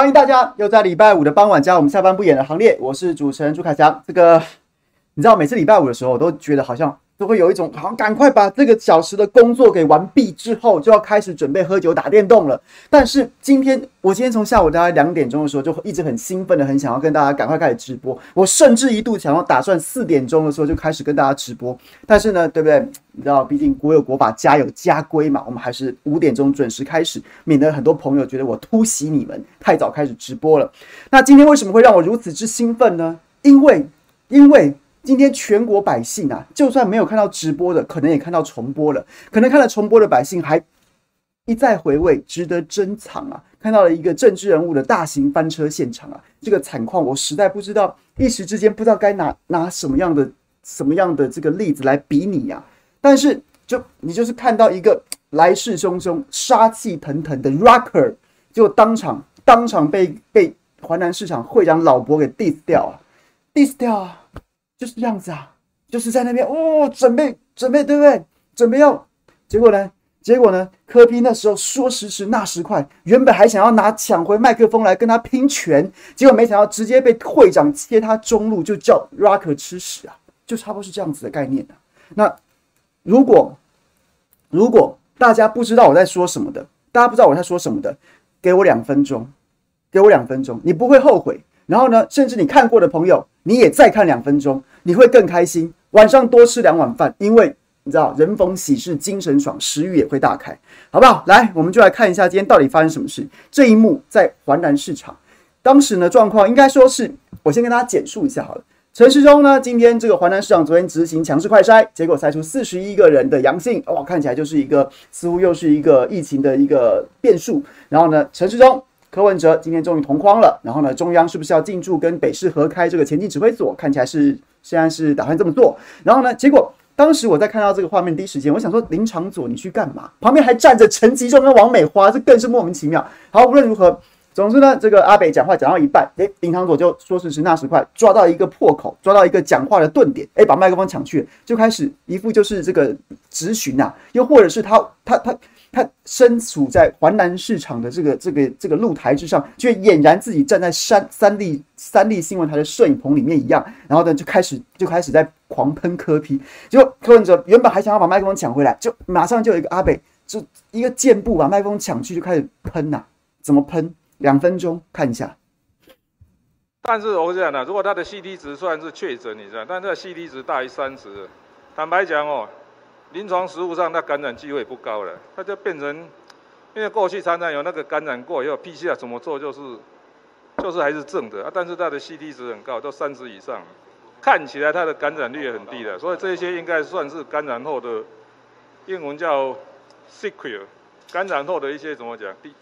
欢迎大家又在礼拜五的傍晚加入我们下班不演的行列。我是主持人朱凯翔。这个你知道，每次礼拜五的时候，我都觉得好像都会有一种好像赶快把这个小时的工作给完毕之后，就要开始准备喝酒打电动了。但是今天，我今天从下午大概两点钟的时候，就一直很兴奋的，很想要跟大家赶快开始直播。我甚至一度想要打算四点钟的时候就开始跟大家直播。但是呢，对不对？你知道，毕竟国有国法，家有家规嘛，我们还是五点钟准时开始，免得很多朋友觉得我突袭你们太早开始直播了。那今天为什么会让我如此之兴奋呢？因为，因为。今天全国百姓啊，就算没有看到直播的，可能也看到重播了。可能看了重播的百姓还一再回味，值得珍藏啊！看到了一个政治人物的大型翻车现场啊，这个惨况我实在不知道，一时之间不知道该拿拿什么样的什么样的这个例子来比拟呀。但是就你就是看到一个来势汹汹、杀气腾腾的 Rocker，就当场当场被被环南市场会长老伯给 diss 掉啊，diss 掉啊！就是这样子啊，就是在那边哦，准备准备，对不对？准备要，结果呢？结果呢？柯 P 那时候说时迟那时快，原本还想要拿抢回麦克风来跟他拼拳，结果没想到直接被会长切他中路，就叫 Rock 吃屎啊！就差不多是这样子的概念啊。那如果如果大家不知道我在说什么的，大家不知道我在说什么的，给我两分钟，给我两分钟，你不会后悔。然后呢，甚至你看过的朋友，你也再看两分钟。你会更开心，晚上多吃两碗饭，因为你知道人逢喜事精神爽，食欲也会大开，好不好？来，我们就来看一下今天到底发生什么事。这一幕在环南市场，当时呢状况应该说是，我先跟大家简述一下好了。陈时中呢，今天这个环南市场昨天执行强制快筛，结果筛出四十一个人的阳性，哇，看起来就是一个似乎又是一个疫情的一个变数。然后呢，陈时中。柯文哲今天终于同框了，然后呢，中央是不是要进驻跟北市合开这个前进指挥所？看起来是现在是打算这么做。然后呢，结果当时我在看到这个画面第一时间，我想说林长佐你去干嘛？旁边还站着陈吉仲跟王美花，这更是莫名其妙。好，无论如何，总之呢，这个阿北讲话讲到一半，诶，林长佐就说时迟那时快，抓到一个破口，抓到一个讲话的顿点，诶，把麦克风抢去，就开始一副就是这个质询啊，又或者是他他他。他身处在环南市场的这个这个这个露台之上，却俨然自己站在三三立三立新闻台的摄影棚里面一样，然后呢就开始就开始在狂喷柯 P，结果柯文哲原本还想要把麦克风抢回来，就马上就有一个阿北就一个箭步把麦克风抢去，就开始喷呐、怎么喷？两分钟看一下。但是我讲呢，如果他的 CT 值虽然是确诊，你知道，但这个 CT 值大于三十，坦白讲哦。临床实务上，它感染机会不高了，它就变成，因为过去常常有那个感染过以后，PCR 怎么做就是，就是还是正的啊，但是它的 CT 值很高，都三十以上，看起来它的感染率也很低的，所以这些应该算是感染后的，英文叫 sequel，感染后的一些怎么讲，滴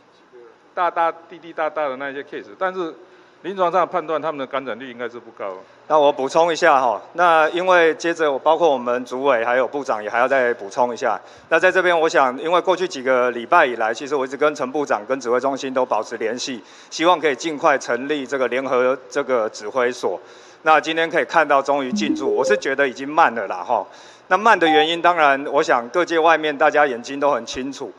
大大滴滴答答的那些 case，但是。临床上判断他们的感染率应该是不高。那我补充一下哈，那因为接着我包括我们主委还有部长也还要再补充一下。那在这边，我想因为过去几个礼拜以来，其实我一直跟陈部长跟指挥中心都保持联系，希望可以尽快成立这个联合这个指挥所。那今天可以看到终于进驻，我是觉得已经慢了啦哈。那慢的原因，当然我想各界外面大家眼睛都很清楚。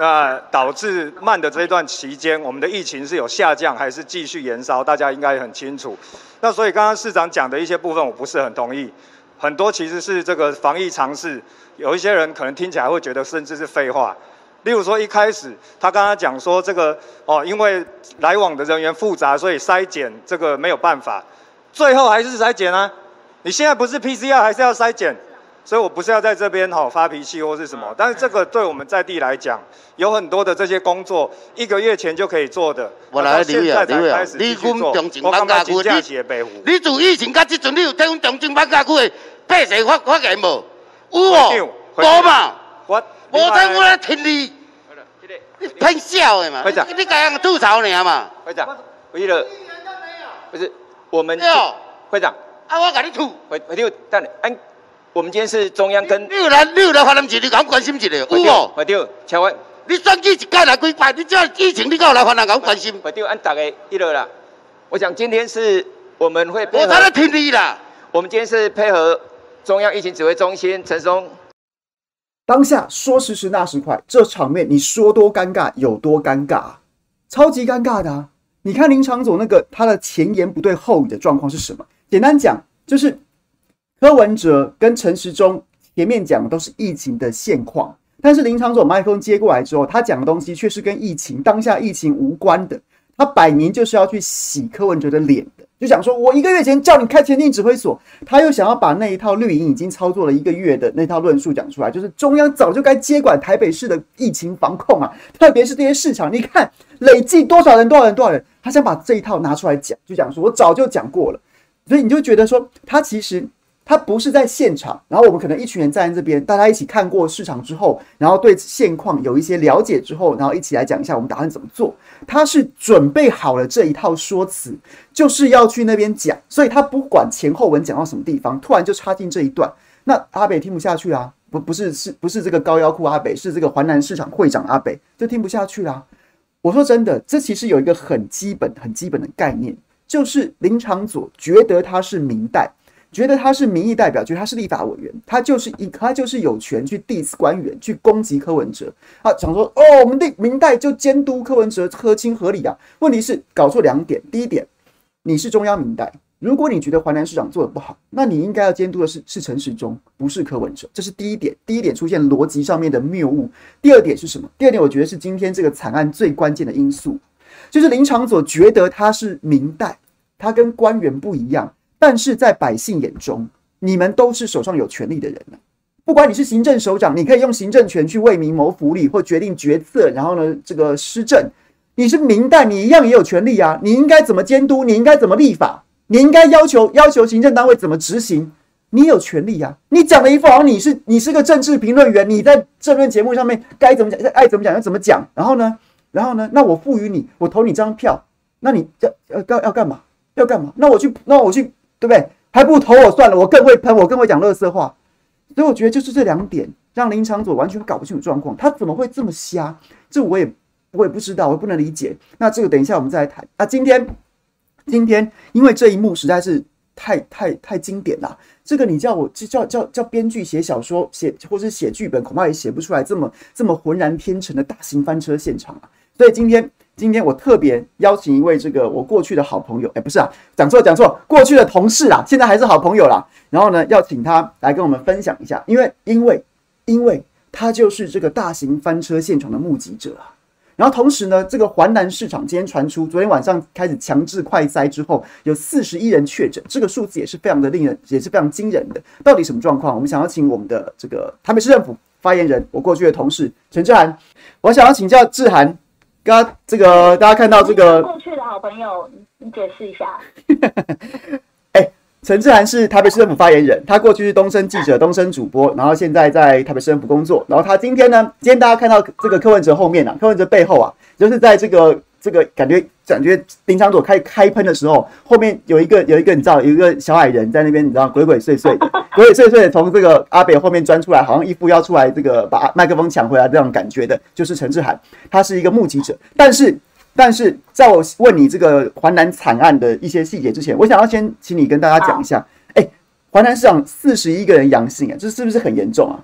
那导致慢的这一段期间，我们的疫情是有下降还是继续延烧？大家应该很清楚。那所以刚刚市长讲的一些部分，我不是很同意。很多其实是这个防疫尝试，有一些人可能听起来会觉得甚至是废话。例如说一开始他刚刚讲说这个哦，因为来往的人员复杂，所以筛检这个没有办法。最后还是筛检啊？你现在不是 PCR 还是要筛检？所以我不是要在这边哈发脾气或是什么，但是这个对我们在地来讲，有很多的这些工作，一个月前就可以做的。我来留意啊，留意啊。你分中正万家区，你你自疫情到这阵，你有听分中正万家区的百姓发发言无？有哦？无嘛？我无听我来听你。你喷笑的嘛？会长，你该样吐槽你啊嘛？会长，我记得。不是我们。会长。啊，我给你吐。会会长，等安。我们今天是中央跟，你有来，你有来，华南市，你敢关心一下？有哦，快点，请问，你选举一届来几摆？你这疫情，你敢有来华南敢关心？快点，按大家一乐啦。我想今天是我们会配合，我在那听你啦。我们今天是配合中央疫情指挥中心陈松。当下说时迟那时快，这场面你说多尴尬有多尴尬，超级尴尬的啊！你看林昶佐那个他的前言不对后语的状况是什么？简单讲就是柯文哲跟陈时中前面讲的都是疫情的现况，但是林场总麦克风接过来之后，他讲的东西却是跟疫情当下疫情无关的，他摆明就是要去洗柯文哲的脸的。就想说，我一个月前叫你开前进指挥所，他又想要把那一套绿营已经操作了一个月的那套论述讲出来，就是中央早就该接管台北市的疫情防控啊，特别是这些市场，你看累计多少人，多少人，多少人，他想把这一套拿出来讲，就讲说我早就讲过了，所以你就觉得说他其实。他不是在现场，然后我们可能一群人站在这边，大家一起看过市场之后，然后对现况有一些了解之后，然后一起来讲一下我们打算怎么做。他是准备好了这一套说辞，就是要去那边讲，所以他不管前后文讲到什么地方，突然就插进这一段，那阿北听不下去啊，不不是是不是这个高腰裤阿北，是这个华南市场会长阿北就听不下去啦。我说真的，这其实有一个很基本很基本的概念，就是林昶佐觉得他是明代。觉得他是民意代表，觉得他是立法委员，他就是一，他就是有权去 diss 官员，去攻击柯文哲。他想说，哦，我们的民代就监督柯文哲合情合理啊。问题是搞错两点，第一点，你是中央民代，如果你觉得淮南市长做的不好，那你应该要监督的是是陈时中，不是柯文哲，这是第一点。第一点出现逻辑上面的谬误。第二点是什么？第二点我觉得是今天这个惨案最关键的因素，就是林长佐觉得他是民代，他跟官员不一样。但是在百姓眼中，你们都是手上有权力的人了。不管你是行政首长，你可以用行政权去为民谋福利或决定决策，然后呢，这个施政。你是民代，你一样也有权利啊。你应该怎么监督？你应该怎么立法？你应该要求要求行政单位怎么执行？你有权利啊。你讲的一副好像你是你是个政治评论员，你在政论节目上面该怎么讲，爱怎么讲就怎么讲。然后呢，然后呢，那我赋予你，我投你张票，那你要要要要干嘛？要干嘛？那我去，那我去。对不对？还不投我算了，我更会喷，我更会讲垃圾话。所以我觉得就是这两点让林场佐完全搞不清楚状况。他怎么会这么瞎？这我也我也不知道，我不能理解。那这个等一下我们再来谈。那今天今天因为这一幕实在是太太太经典了，这个你叫我就叫叫叫编剧写小说写或是写剧本，恐怕也写不出来这么这么浑然天成的大型翻车现场啊。所以今天。今天我特别邀请一位这个我过去的好朋友，哎，不是啊，讲错讲错，过去的同事啊，现在还是好朋友啦。然后呢，要请他来跟我们分享一下，因为因为因为他就是这个大型翻车现场的目击者啊。然后同时呢，这个环南市场今天传出，昨天晚上开始强制快筛之后，有四十一人确诊，这个数字也是非常的令人，也是非常惊人的。到底什么状况？我们想要请我们的这个台北市政府发言人，我过去的同事陈志涵，我想要请教志涵。刚刚这个大家看到这个过去的好朋友，你解释一下。哎，陈志涵是台北市政府发言人，他过去是东森记者、东森主播，然后现在在台北市政府工作。然后他今天呢，今天大家看到这个柯文哲后面啊，柯文哲背后啊，就是在这个。这个感觉感觉林昶佐开开喷的时候，后面有一个有一个你知道有一个小矮人在那边，你知道鬼鬼祟祟的，鬼鬼祟祟 的从这个阿北后面钻出来，好像一副要出来这个把麦克风抢回来这种感觉的，就是陈智菡，他是一个目击者。但是但是在我问你这个环南惨案的一些细节之前，我想要先请你跟大家讲一下，哎，环南市场四十一个人阳性啊，这是不是很严重啊？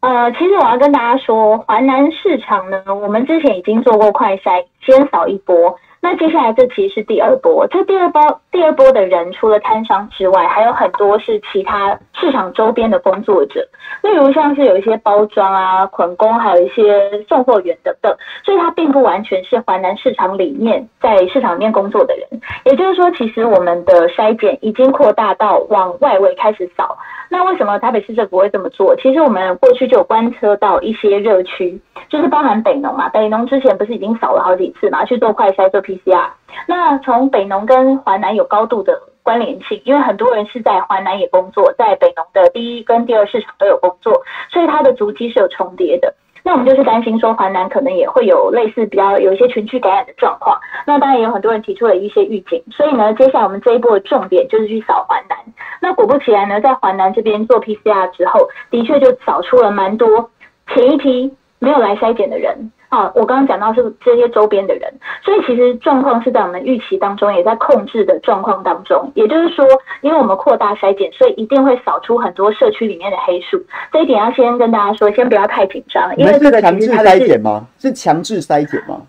呃，其实我要跟大家说，华南市场呢，我们之前已经做过快筛，先扫一波。那接下来这其实是第二波，这第二波第二波的人，除了摊商之外，还有很多是其他市场周边的工作者，例如像是有一些包装啊、捆工，还有一些送货员等等，所以它并不完全是华南市场里面在市场里面工作的人。也就是说，其实我们的筛检已经扩大到往外围开始扫。那为什么台北市政府会这么做？其实我们过去就有观测到一些热区，就是包含北农嘛，北农之前不是已经扫了好几次嘛，去做快筛做 PCR。那从北农跟华南有高度的关联性，因为很多人是在华南也工作，在北农的第一跟第二市场都有工作，所以它的足迹是有重叠的。那我们就是担心说，环南可能也会有类似比较有一些群聚感染的状况。那当然也有很多人提出了一些预警，所以呢，接下来我们这一波的重点就是去扫环南。那果不其然呢，在环南这边做 PCR 之后，的确就扫出了蛮多前一批没有来筛检的人。啊，我刚刚讲到是这些周边的人，所以其实状况是在我们预期当中，也在控制的状况当中。也就是说，因为我们扩大筛检，所以一定会扫出很多社区里面的黑数。这一点要先跟大家说，先不要太紧张，因为这个强制筛检吗？是强制筛检吗？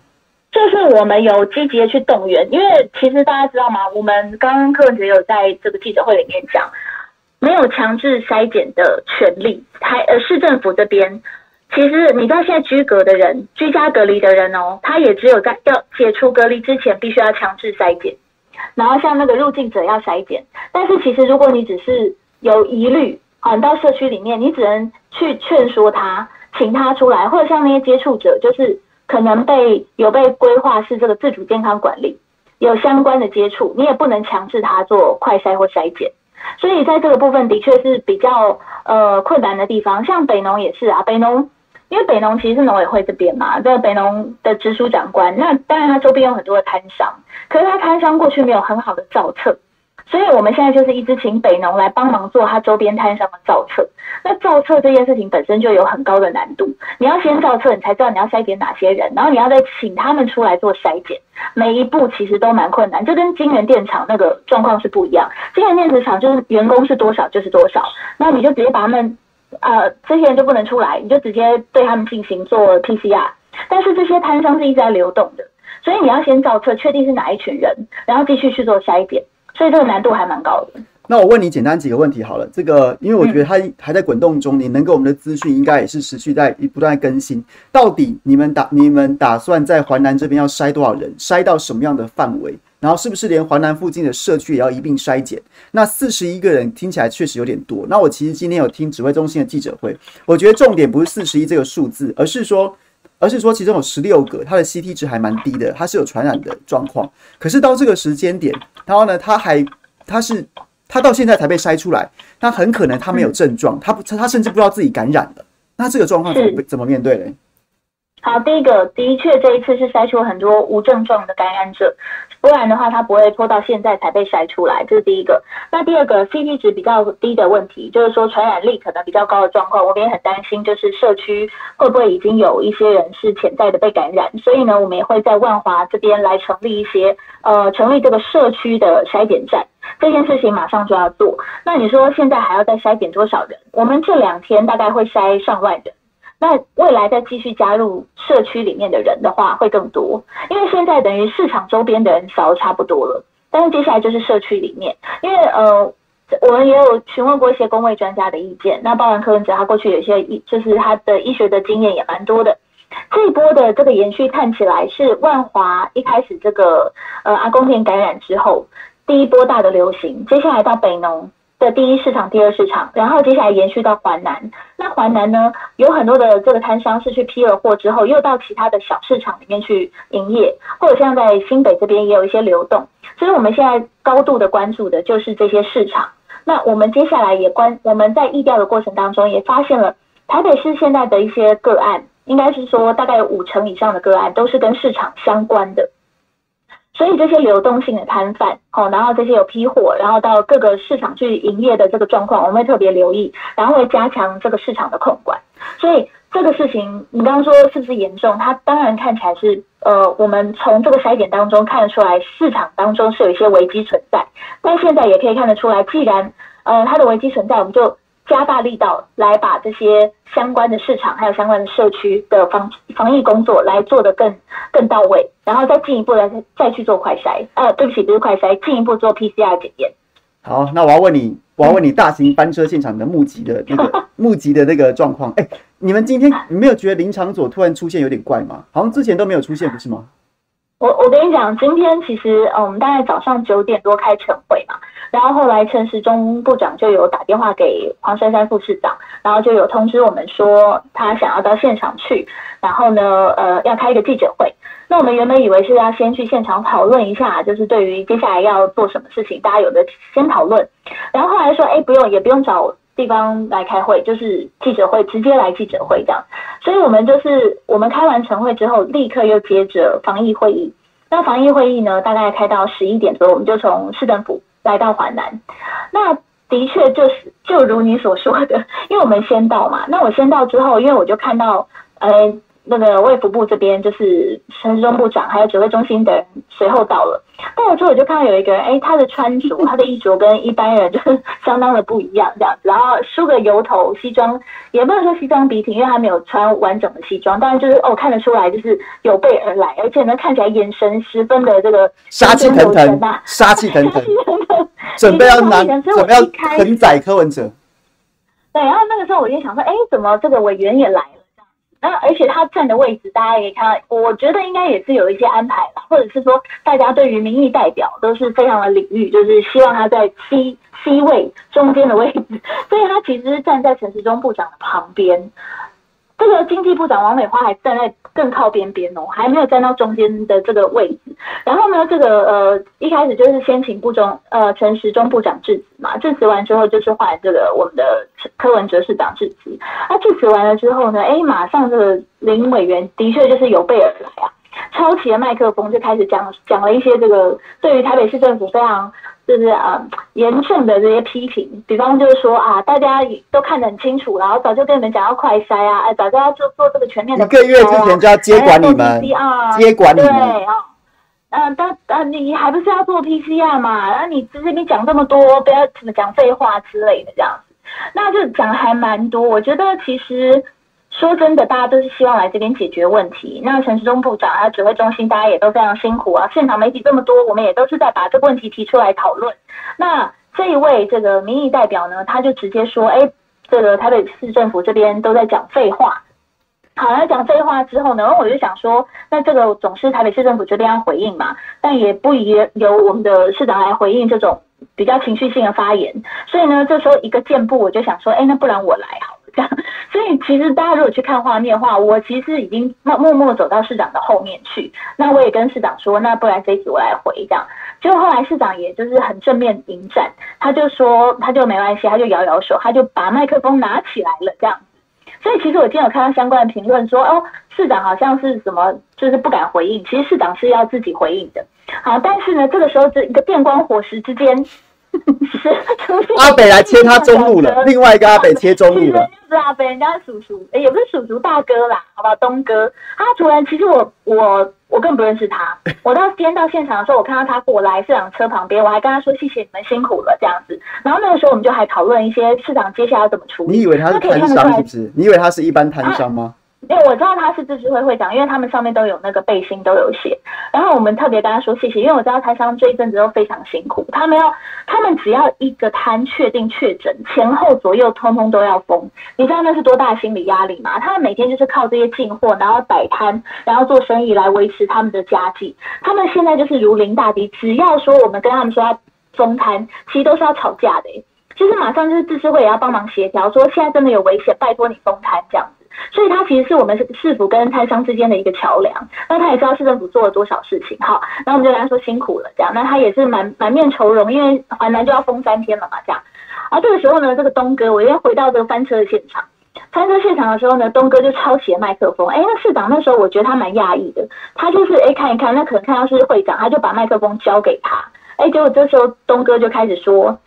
就是我们有积极的去动员，因为其实大家知道吗？我们刚刚柯文哲有在这个记者会里面讲，没有强制筛检的权利，还呃市政府这边，其实你知道现在居隔的人，居家隔离的人哦，他也只有在要解除隔离之前，必须要强制筛检，然后像那个入境者要筛检，但是其实如果你只是有疑虑，啊，到社区里面，你只能去劝说他，请他出来，或者像那些接触者，就是。可能被有被规划是这个自主健康管理，有相关的接触，你也不能强制他做快筛或筛检，所以在这个部分的确是比较呃困难的地方。像北农也是啊，北农因为北农其实是农委会这边嘛，在北农的直属长官，那当然他周边有很多的摊商，可是他摊商过去没有很好的造册。所以我们现在就是一直请北农来帮忙做他周边摊商的造册。那造册这件事情本身就有很高的难度，你要先造册，你才知道你要筛检哪些人，然后你要再请他们出来做筛检，每一步其实都蛮困难，就跟金元电厂那个状况是不一样。金元电子厂就是员工是多少就是多少，那你就直接把他们呃这些人就不能出来，你就直接对他们进行做 PCR。但是这些摊商是一直在流动的，所以你要先造册，确定是哪一群人，然后继续去做筛检。所以这个难度还蛮高的。那我问你简单几个问题好了。这个，因为我觉得它还在滚动中，嗯、你能给我们的资讯应该也是持续在不断更新。到底你们打你们打算在环南这边要筛多少人？筛到什么样的范围？然后是不是连华南附近的社区也要一并筛检？那四十一个人听起来确实有点多。那我其实今天有听指挥中心的记者会，我觉得重点不是四十一这个数字，而是说，而是说其中有十六个，它的 CT 值还蛮低的，它是有传染的状况。可是到这个时间点。然后呢，他还，他是，他到现在才被筛出来，他很可能他没有症状，他不，他甚至不知道自己感染了。那这个状况怎么怎么面对呢？好，第一个的确这一次是筛出很多无症状的感染者，不然的话他不会拖到现在才被筛出来，这是第一个。那第二个 CT 值比较低的问题，就是说传染力可能比较高的状况，我们也很担心，就是社区会不会已经有一些人是潜在的被感染，所以呢，我们也会在万华这边来成立一些呃成立这个社区的筛检站，这件事情马上就要做。那你说现在还要再筛检多少人？我们这两天大概会筛上万人。那未来再继续加入社区里面的人的话，会更多，因为现在等于市场周边的人少差不多了，但是接下来就是社区里面，因为呃，我们也有询问过一些公卫专家的意见，那包含柯文哲他过去有一些医，就是他的医学的经验也蛮多的，这一波的这个延续看起来是万华一开始这个呃阿公店感染之后第一波大的流行，接下来到北农。的第一市场、第二市场，然后接下来延续到环南。那环南呢，有很多的这个摊商是去批了货之后，又到其他的小市场里面去营业，或者像在新北这边也有一些流动。所以我们现在高度的关注的就是这些市场。那我们接下来也关，我们在疫调的过程当中也发现了台北市现在的一些个案，应该是说大概有五成以上的个案都是跟市场相关的。所以这些流动性的摊贩，好，然后这些有批货，然后到各个市场去营业的这个状况，我们会特别留意，然后会加强这个市场的控管。所以这个事情，你刚刚说是不是严重？它当然看起来是，呃，我们从这个筛检当中看得出来，市场当中是有一些危机存在。但现在也可以看得出来，既然呃它的危机存在，我们就。加大力道来把这些相关的市场还有相关的社区的防防疫工作来做得更更到位，然后再进一步来再去做快筛。呃，对不起，不是快筛，进一步做 PCR 检验。好，那我要问你，我要问你，大型班车现场的募集的那个 募集的那个状况。哎，你们今天你没有觉得林场佐突然出现有点怪吗？好像之前都没有出现，不是吗？我我跟你讲，今天其实呃，我们大概早上九点多开晨会嘛。然后后来陈时中部长就有打电话给黄珊珊副市长，然后就有通知我们说他想要到现场去，然后呢，呃，要开一个记者会。那我们原本以为是要先去现场讨论一下，就是对于接下来要做什么事情，大家有的先讨论。然后后来说，哎，不用，也不用找地方来开会，就是记者会，直接来记者会这样。所以我们就是我们开完晨会之后，立刻又接着防疫会议。那防疫会议呢，大概开到十一点左右，我们就从市政府。来到华南，那的确就是就如你所说的，因为我们先到嘛。那我先到之后，因为我就看到，呃，那个卫福部这边就是陈时中部长还有指挥中心的人随后到了，到了之后我就看到有一个人，哎，他的穿着，他的衣着跟一般人就是 相当的不一样这样子，然后梳个油头，西装也不能说西装笔挺，因为他没有穿完整的西装，但是就是哦看得出来就是有备而来，而且呢看起来眼神十分的这个杀气腾腾，杀气腾腾，准备要拿准备要承载柯文哲。对，然后那个时候我就想说，哎，怎么这个委员也来了？那而且他站的位置，大家可以看到，我觉得应该也是有一些安排吧，或者是说，大家对于民意代表都是非常的领域，就是希望他在 C C 位中间的位置，所以他其实站在陈时中部长的旁边。这个经济部长王美花还站在更靠边边哦，还没有站到中间的这个位置。然后呢，这个呃一开始就是先请部中呃陈时中部长致辞嘛，致辞完之后就是换这个我们的柯文哲市长致辞。那致辞完了之后呢，哎，马上这个林委员的确就是有备而来啊，抄起了麦克风就开始讲讲了一些这个对于台北市政府非常。就是啊，严重的这些批评，比方就是说啊，大家都看得很清楚，然后早就跟你们讲要快筛啊，哎，早就要做做这个全面的、啊。一个月之前就要接管你们，接管你们。对啊，嗯，但啊，你还不是要做 PCR 嘛？然后你直接你讲这么多，不要怎么讲废话之类的这样子，那就讲还蛮多。我觉得其实。说真的，大家都是希望来这边解决问题。那陈时中部长啊，指挥中心大家也都非常辛苦啊。现场媒体这么多，我们也都是在把这个问题提出来讨论。那这一位这个民意代表呢，他就直接说：“哎，这个台北市政府这边都在讲废话。”好，那讲废话之后呢，我就想说，那这个总是台北市政府这边要回应嘛，但也不宜由我们的市长来回应这种比较情绪性的发言。所以呢，这时候一个箭步，我就想说：“哎，那不然我来好。”这样所以其实大家如果去看画面的话，我其实已经默默默走到市长的后面去。那我也跟市长说，那不然这一题我来回这样。结果后来市长也就是很正面迎战，他就说他就没关系，他就摇摇手，他就把麦克风拿起来了这样。所以其实我今天有看到相关的评论说，哦，市长好像是什么就是不敢回应，其实市长是要自己回应的。好，但是呢，这个时候这一个电光火石之间。阿北来切他中路了，另外一个阿北切中路了。是阿北，人家叔叔，哎，也不是叔叔大哥啦，好吧，东哥。他突然，其实我我我更不认识他。我到今天到现场的时候，我看到他过来市长车旁边，我还跟他说谢谢你们辛苦了这样子。然后那个时候我们就还讨论一些市长接下来要怎么处理。你以为他是摊商是不是？你以为他是一般摊商吗？因为我知道他是自治会会长，因为他们上面都有那个背心都有写。然后我们特别跟他说谢谢，因为我知道台商这一阵子都非常辛苦，他们要他们只要一个摊确定确诊，前后左右通通都要封。你知道那是多大心理压力吗？他们每天就是靠这些进货，然后摆摊，然后做生意来维持他们的家计。他们现在就是如临大敌，只要说我们跟他们说要封摊，其实都是要吵架的。就是马上就是自治会也要帮忙协调，说现在真的有危险，拜托你封摊这样。所以他其实是我们市府跟台商之间的一个桥梁。那他也知道市政府做了多少事情，好，那我们就跟他说辛苦了，这样。那他也是满满面愁容，因为淮南就要封三天了嘛，这样。而这个时候呢，这个东哥，我又回到这个翻车的现场。翻车现场的时候呢，东哥就抄起了麦克风。哎，那市长那时候我觉得他蛮讶异的，他就是哎看一看，那可能看到是会长，他就把麦克风交给他。哎，结果这时候东哥就开始说。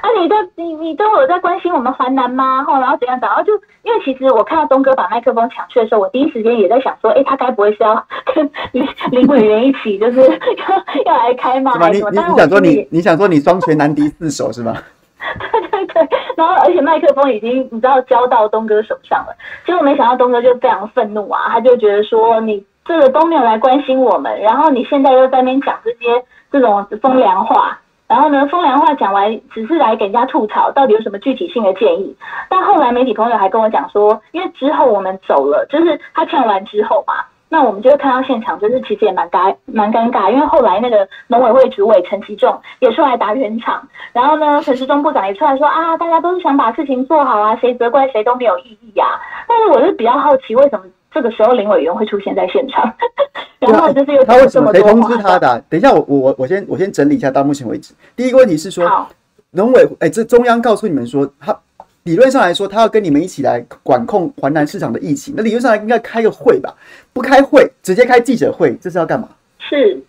啊，你都你你都有在关心我们华南吗？然后怎样怎样？然后就因为其实我看到东哥把麦克风抢去的时候，我第一时间也在想说，哎，他该不会是要跟林林委员一起，就是 要要来开吗？你你想说你你想说你双拳难敌四手是吗？对对对，然后而且麦克风已经你知道交到东哥手上了，结果没想到东哥就非常愤怒啊，他就觉得说你这个都没有来关心我们，然后你现在又在那边讲这些这种风凉话。然后呢，风凉话讲完，只是来给人家吐槽，到底有什么具体性的建议？但后来媒体朋友还跟我讲说，因为之后我们走了，就是他唱完之后嘛，那我们就会看到现场，就是其实也蛮尴蛮尴尬，因为后来那个农委会主委陈其仲也出来打圆场，然后呢，陈时中部长也出来说啊，大家都是想把事情做好啊，谁责怪谁都没有意义呀、啊。但是我是比较好奇，为什么？这个时候林委员会出现在现场，然后就是又他为什么谁通知他的、啊？等一下，我我我先我先整理一下，到目前为止，第一个问题是说，农委哎，这中央告诉你们说，他理论上来说，他要跟你们一起来管控华南市场的疫情，那理论上来应该开个会吧？不开会，直接开记者会，这是要干嘛？是。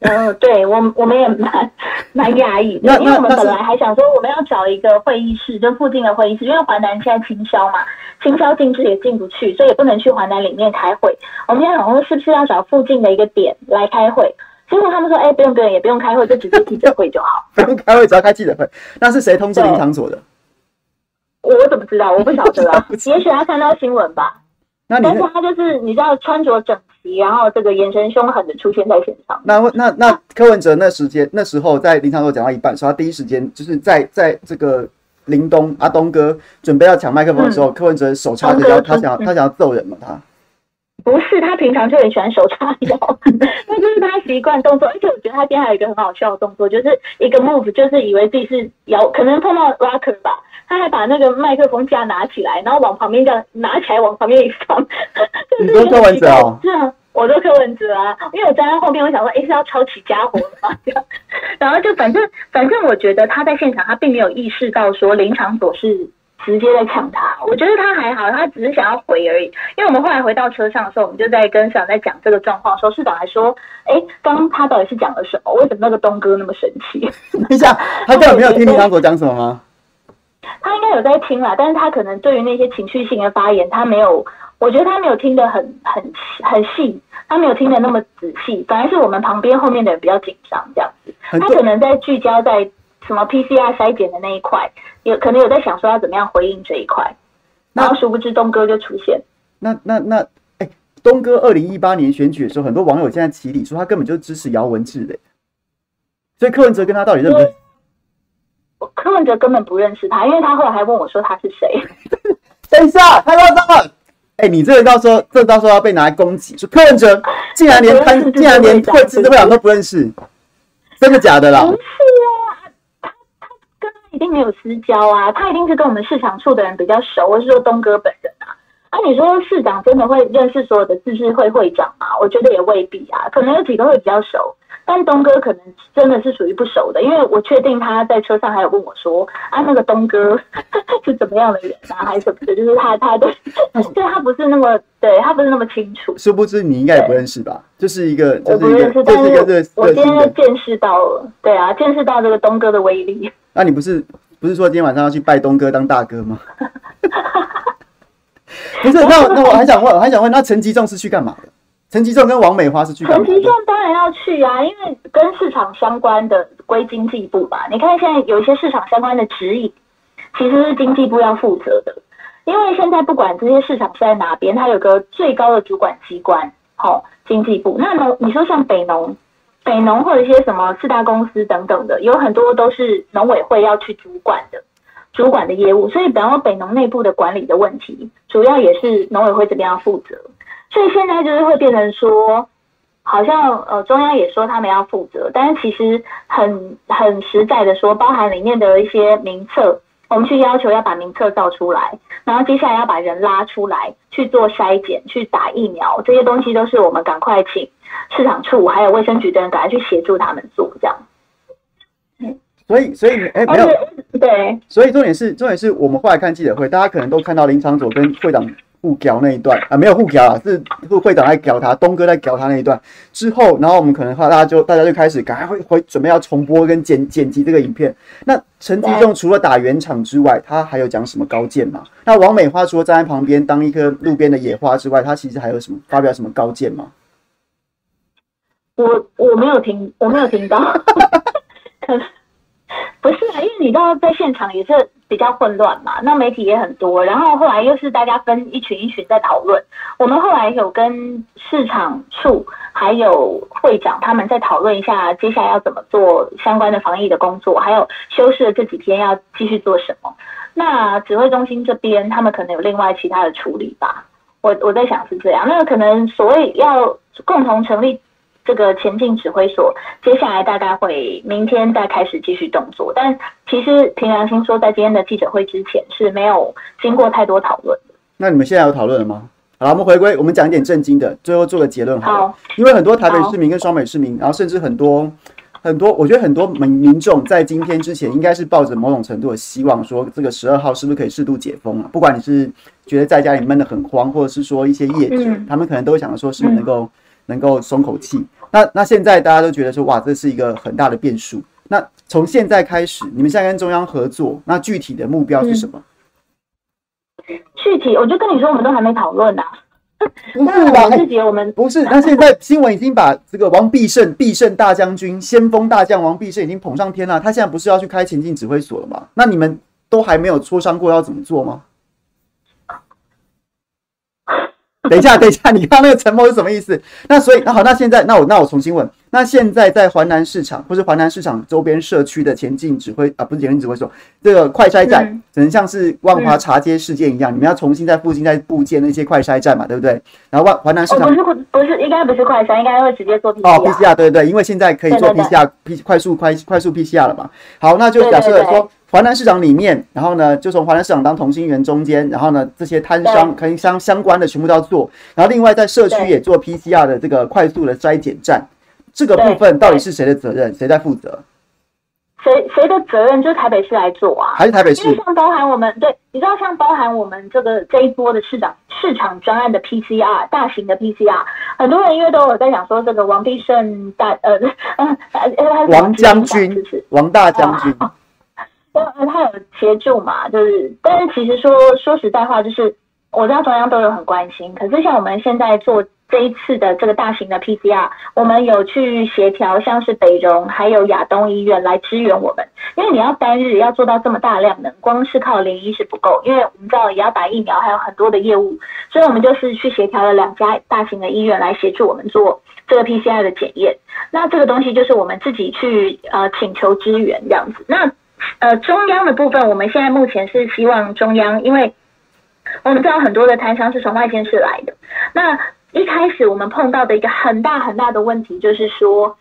嗯，对我我们也蛮蛮压抑的，因为我们本来还想说我们要找一个会议室，就附近的会议室，因为华南现在清销嘛，清销禁制也进不去，所以也不能去华南里面开会。我们现在想说是不是要找附近的一个点来开会？结果他们说，哎、欸，不用不用，也不用开会，就直接记者会就好。不用开会，只要开记者会。那是谁通知林场所的？我怎么知道？我不晓得啊。也许他看到新闻吧。那但是他就是你知道穿着整齐，然后这个眼神凶狠的出现在现场。那那那柯文哲那时间那时候在林场所讲到一半，说他第一时间就是在在这个林东阿东哥准备要抢麦克风的时候，嗯、柯文哲手插着腰，他想他想要揍人嘛？他不是，他平常就很喜欢手叉腰，那就是他习惯动作。而且我觉得他今天还有一个很好笑的动作，就是一个 move，就是以为自己是摇，可能碰到 rocker 吧。他还把那个麦克风架拿起来，然后往旁边这样拿起来，往旁边一放。你说柯文哲哦？是啊，我都柯文哲啊，因为我站在后面，我想说，哎，是要抄起家伙吗？然后就反正反正，我觉得他在现场，他并没有意识到说林场所是直接在抢他。我觉得他还好，他只是想要回而已。因为我们后来回到车上的时候，我们就在跟市长在讲这个状况的时候，市长还说，哎，刚刚他到底是讲了什么？为什么那个东哥那么生气？等一下，他根本没有听林场所讲什么吗？他应该有在听啦，但是他可能对于那些情绪性的发言，他没有，我觉得他没有听得很很很细，他没有听得那么仔细，反而是我们旁边后面的人比较紧张这样子。他可能在聚焦在什么 PCR 筛检的那一块，有可能有在想说要怎么样回应这一块，然后殊不知东哥就出现。那那那，哎、欸，东哥二零一八年选举的时候，很多网友现在起底说他根本就支持姚文智的，所以柯文哲跟他到底认不认识？柯文哲根本不认识他，因为他后来还问我说他是谁。等一下，太夸张了！哎、欸，你这个到时候，这个、到时候要被拿来攻击，说柯文哲竟然连他竟然连会支会长都不认识，真的假的啦？不是啊，他他跟他一定没有私交啊，他一定是跟我们市场处的人比较熟，我是说东哥本人啊。啊，你说市长真的会认识所有的自治会会长吗？我觉得也未必啊，可能有几个会比较熟。但东哥可能真的是属于不熟的，因为我确定他在车上还有问我说：“啊，那个东哥 是怎么样的人啊，还是什么的？”就是他，他 对，对他不是那么，对他不是那么清楚。殊不知你应该也不认识吧？就是一个，我不认识，但是我今天见识到了，对啊，见识到这个东哥的威力。那你不是不是说今天晚上要去拜东哥当大哥吗？不是，那那我还想问，我还想问，那陈吉仲是去干嘛的？陈吉仲跟王美花是去？陈吉仲当然要去啊，因为跟市场相关的归经济部吧。你看现在有一些市场相关的指引，其实是经济部要负责的。因为现在不管这些市场是在哪边，它有个最高的主管机关，好、哦，经济部。那么你说像北农、北农或者一些什么四大公司等等的，有很多都是农委会要去主管的，主管的业务。所以，比方说北农内部的管理的问题，主要也是农委会这边要负责。所以现在就是会变成说，好像呃中央也说他们要负责，但是其实很很实在的说，包含里面的一些名册，我们去要求要把名册造出来，然后接下来要把人拉出来去做筛检、去打疫苗，这些东西都是我们赶快请市场处还有卫生局的人赶快去协助他们做这样。所以所以哎没有对，所以重点是重点是我们后来看记者会，大家可能都看到林长佐跟会长。互屌那一段啊，没有互屌啊，是会长在屌他，东哥在屌他那一段之后，然后我们可能话，大家就大家就开始赶快会会准备要重播跟剪剪辑这个影片。那陈吉仲除了打圆场之外，他还有讲什么高见吗？那王美花除了站在旁边当一棵路边的野花之外，他其实还有什么发表什么高见吗？我我没有听，我没有听到。不是啊，因为你知道在现场也是比较混乱嘛，那媒体也很多，然后后来又是大家分一群一群在讨论。我们后来有跟市场处还有会长他们在讨论一下接下来要怎么做相关的防疫的工作，还有休市的这几天要继续做什么。那指挥中心这边他们可能有另外其他的处理吧。我我在想是这样，那可能所谓要共同成立。这个前进指挥所接下来大概会明天再开始继续动作，但其实凭良心说，在今天的记者会之前是没有经过太多讨论的。那你们现在有讨论了吗？好了，我们回归，我们讲一点正经的，最后做个结论好了。好，因为很多台北市民跟双北市民，然后甚至很多很多，我觉得很多民民众在今天之前，应该是抱着某种程度的希望，说这个十二号是不是可以适度解封啊？不管你是觉得在家里闷得很慌，或者是说一些业主，嗯、他们可能都会想着说，是不是能够、嗯、能够松口气。那那现在大家都觉得说，哇，这是一个很大的变数。那从现在开始，你们现在跟中央合作，那具体的目标是什么？嗯、具体我就跟你说，我们都还没讨论呢。不是吧？自己我们不是。那现在新闻已经把这个王必胜、必胜大将军、先锋大将王必胜已经捧上天了。他现在不是要去开前进指挥所了吗？那你们都还没有磋商过要怎么做吗？等一下，等一下，你刚刚那个沉默是什么意思？那所以，那好，那现在，那我那我重新问，那现在在环南市场不是环南市场周边社区的前进指挥啊，不是前进指挥所，这个快筛站，嗯、可能像是万华茶街事件一样，嗯、你们要重新在附近再布建那些快筛站嘛，对不对？然后万华南市场、哦、不是不是应该不是快筛，应该会直接做 PCR 哦，PCR 对对对，因为现在可以做 PCR P 快速快快速 PCR 了嘛。好，那就假设说。对对对环南市场里面，然后呢，就从华南市场当同心圆中间，然后呢，这些摊商可以相相关的全部都要做，然后另外在社区也做 PCR 的这个快速的筛检站，这个部分到底是谁的责任？谁在负责？谁谁的责任？就是台北市来做啊？还是台北市？因为像包含我们对，你知道像包含我们这个这一波的市长市场专案的 PCR 大型的 PCR，很多人因为都有在讲说这个王必胜大呃呃呃王将军王大将军。啊他有协助嘛？就是，但是其实说说实在话，就是我知道中央都有很关心，可是像我们现在做这一次的这个大型的 PCR，我们有去协调，像是北荣还有亚东医院来支援我们，因为你要单日要做到这么大量的，光是靠联医是不够，因为我们知道也要打疫苗，还有很多的业务，所以我们就是去协调了两家大型的医院来协助我们做这个 PCR 的检验。那这个东西就是我们自己去呃请求支援这样子。那呃，中央的部分，我们现在目前是希望中央，因为我们知道很多的摊商是从外县市来的。那一开始我们碰到的一个很大很大的问题，就是说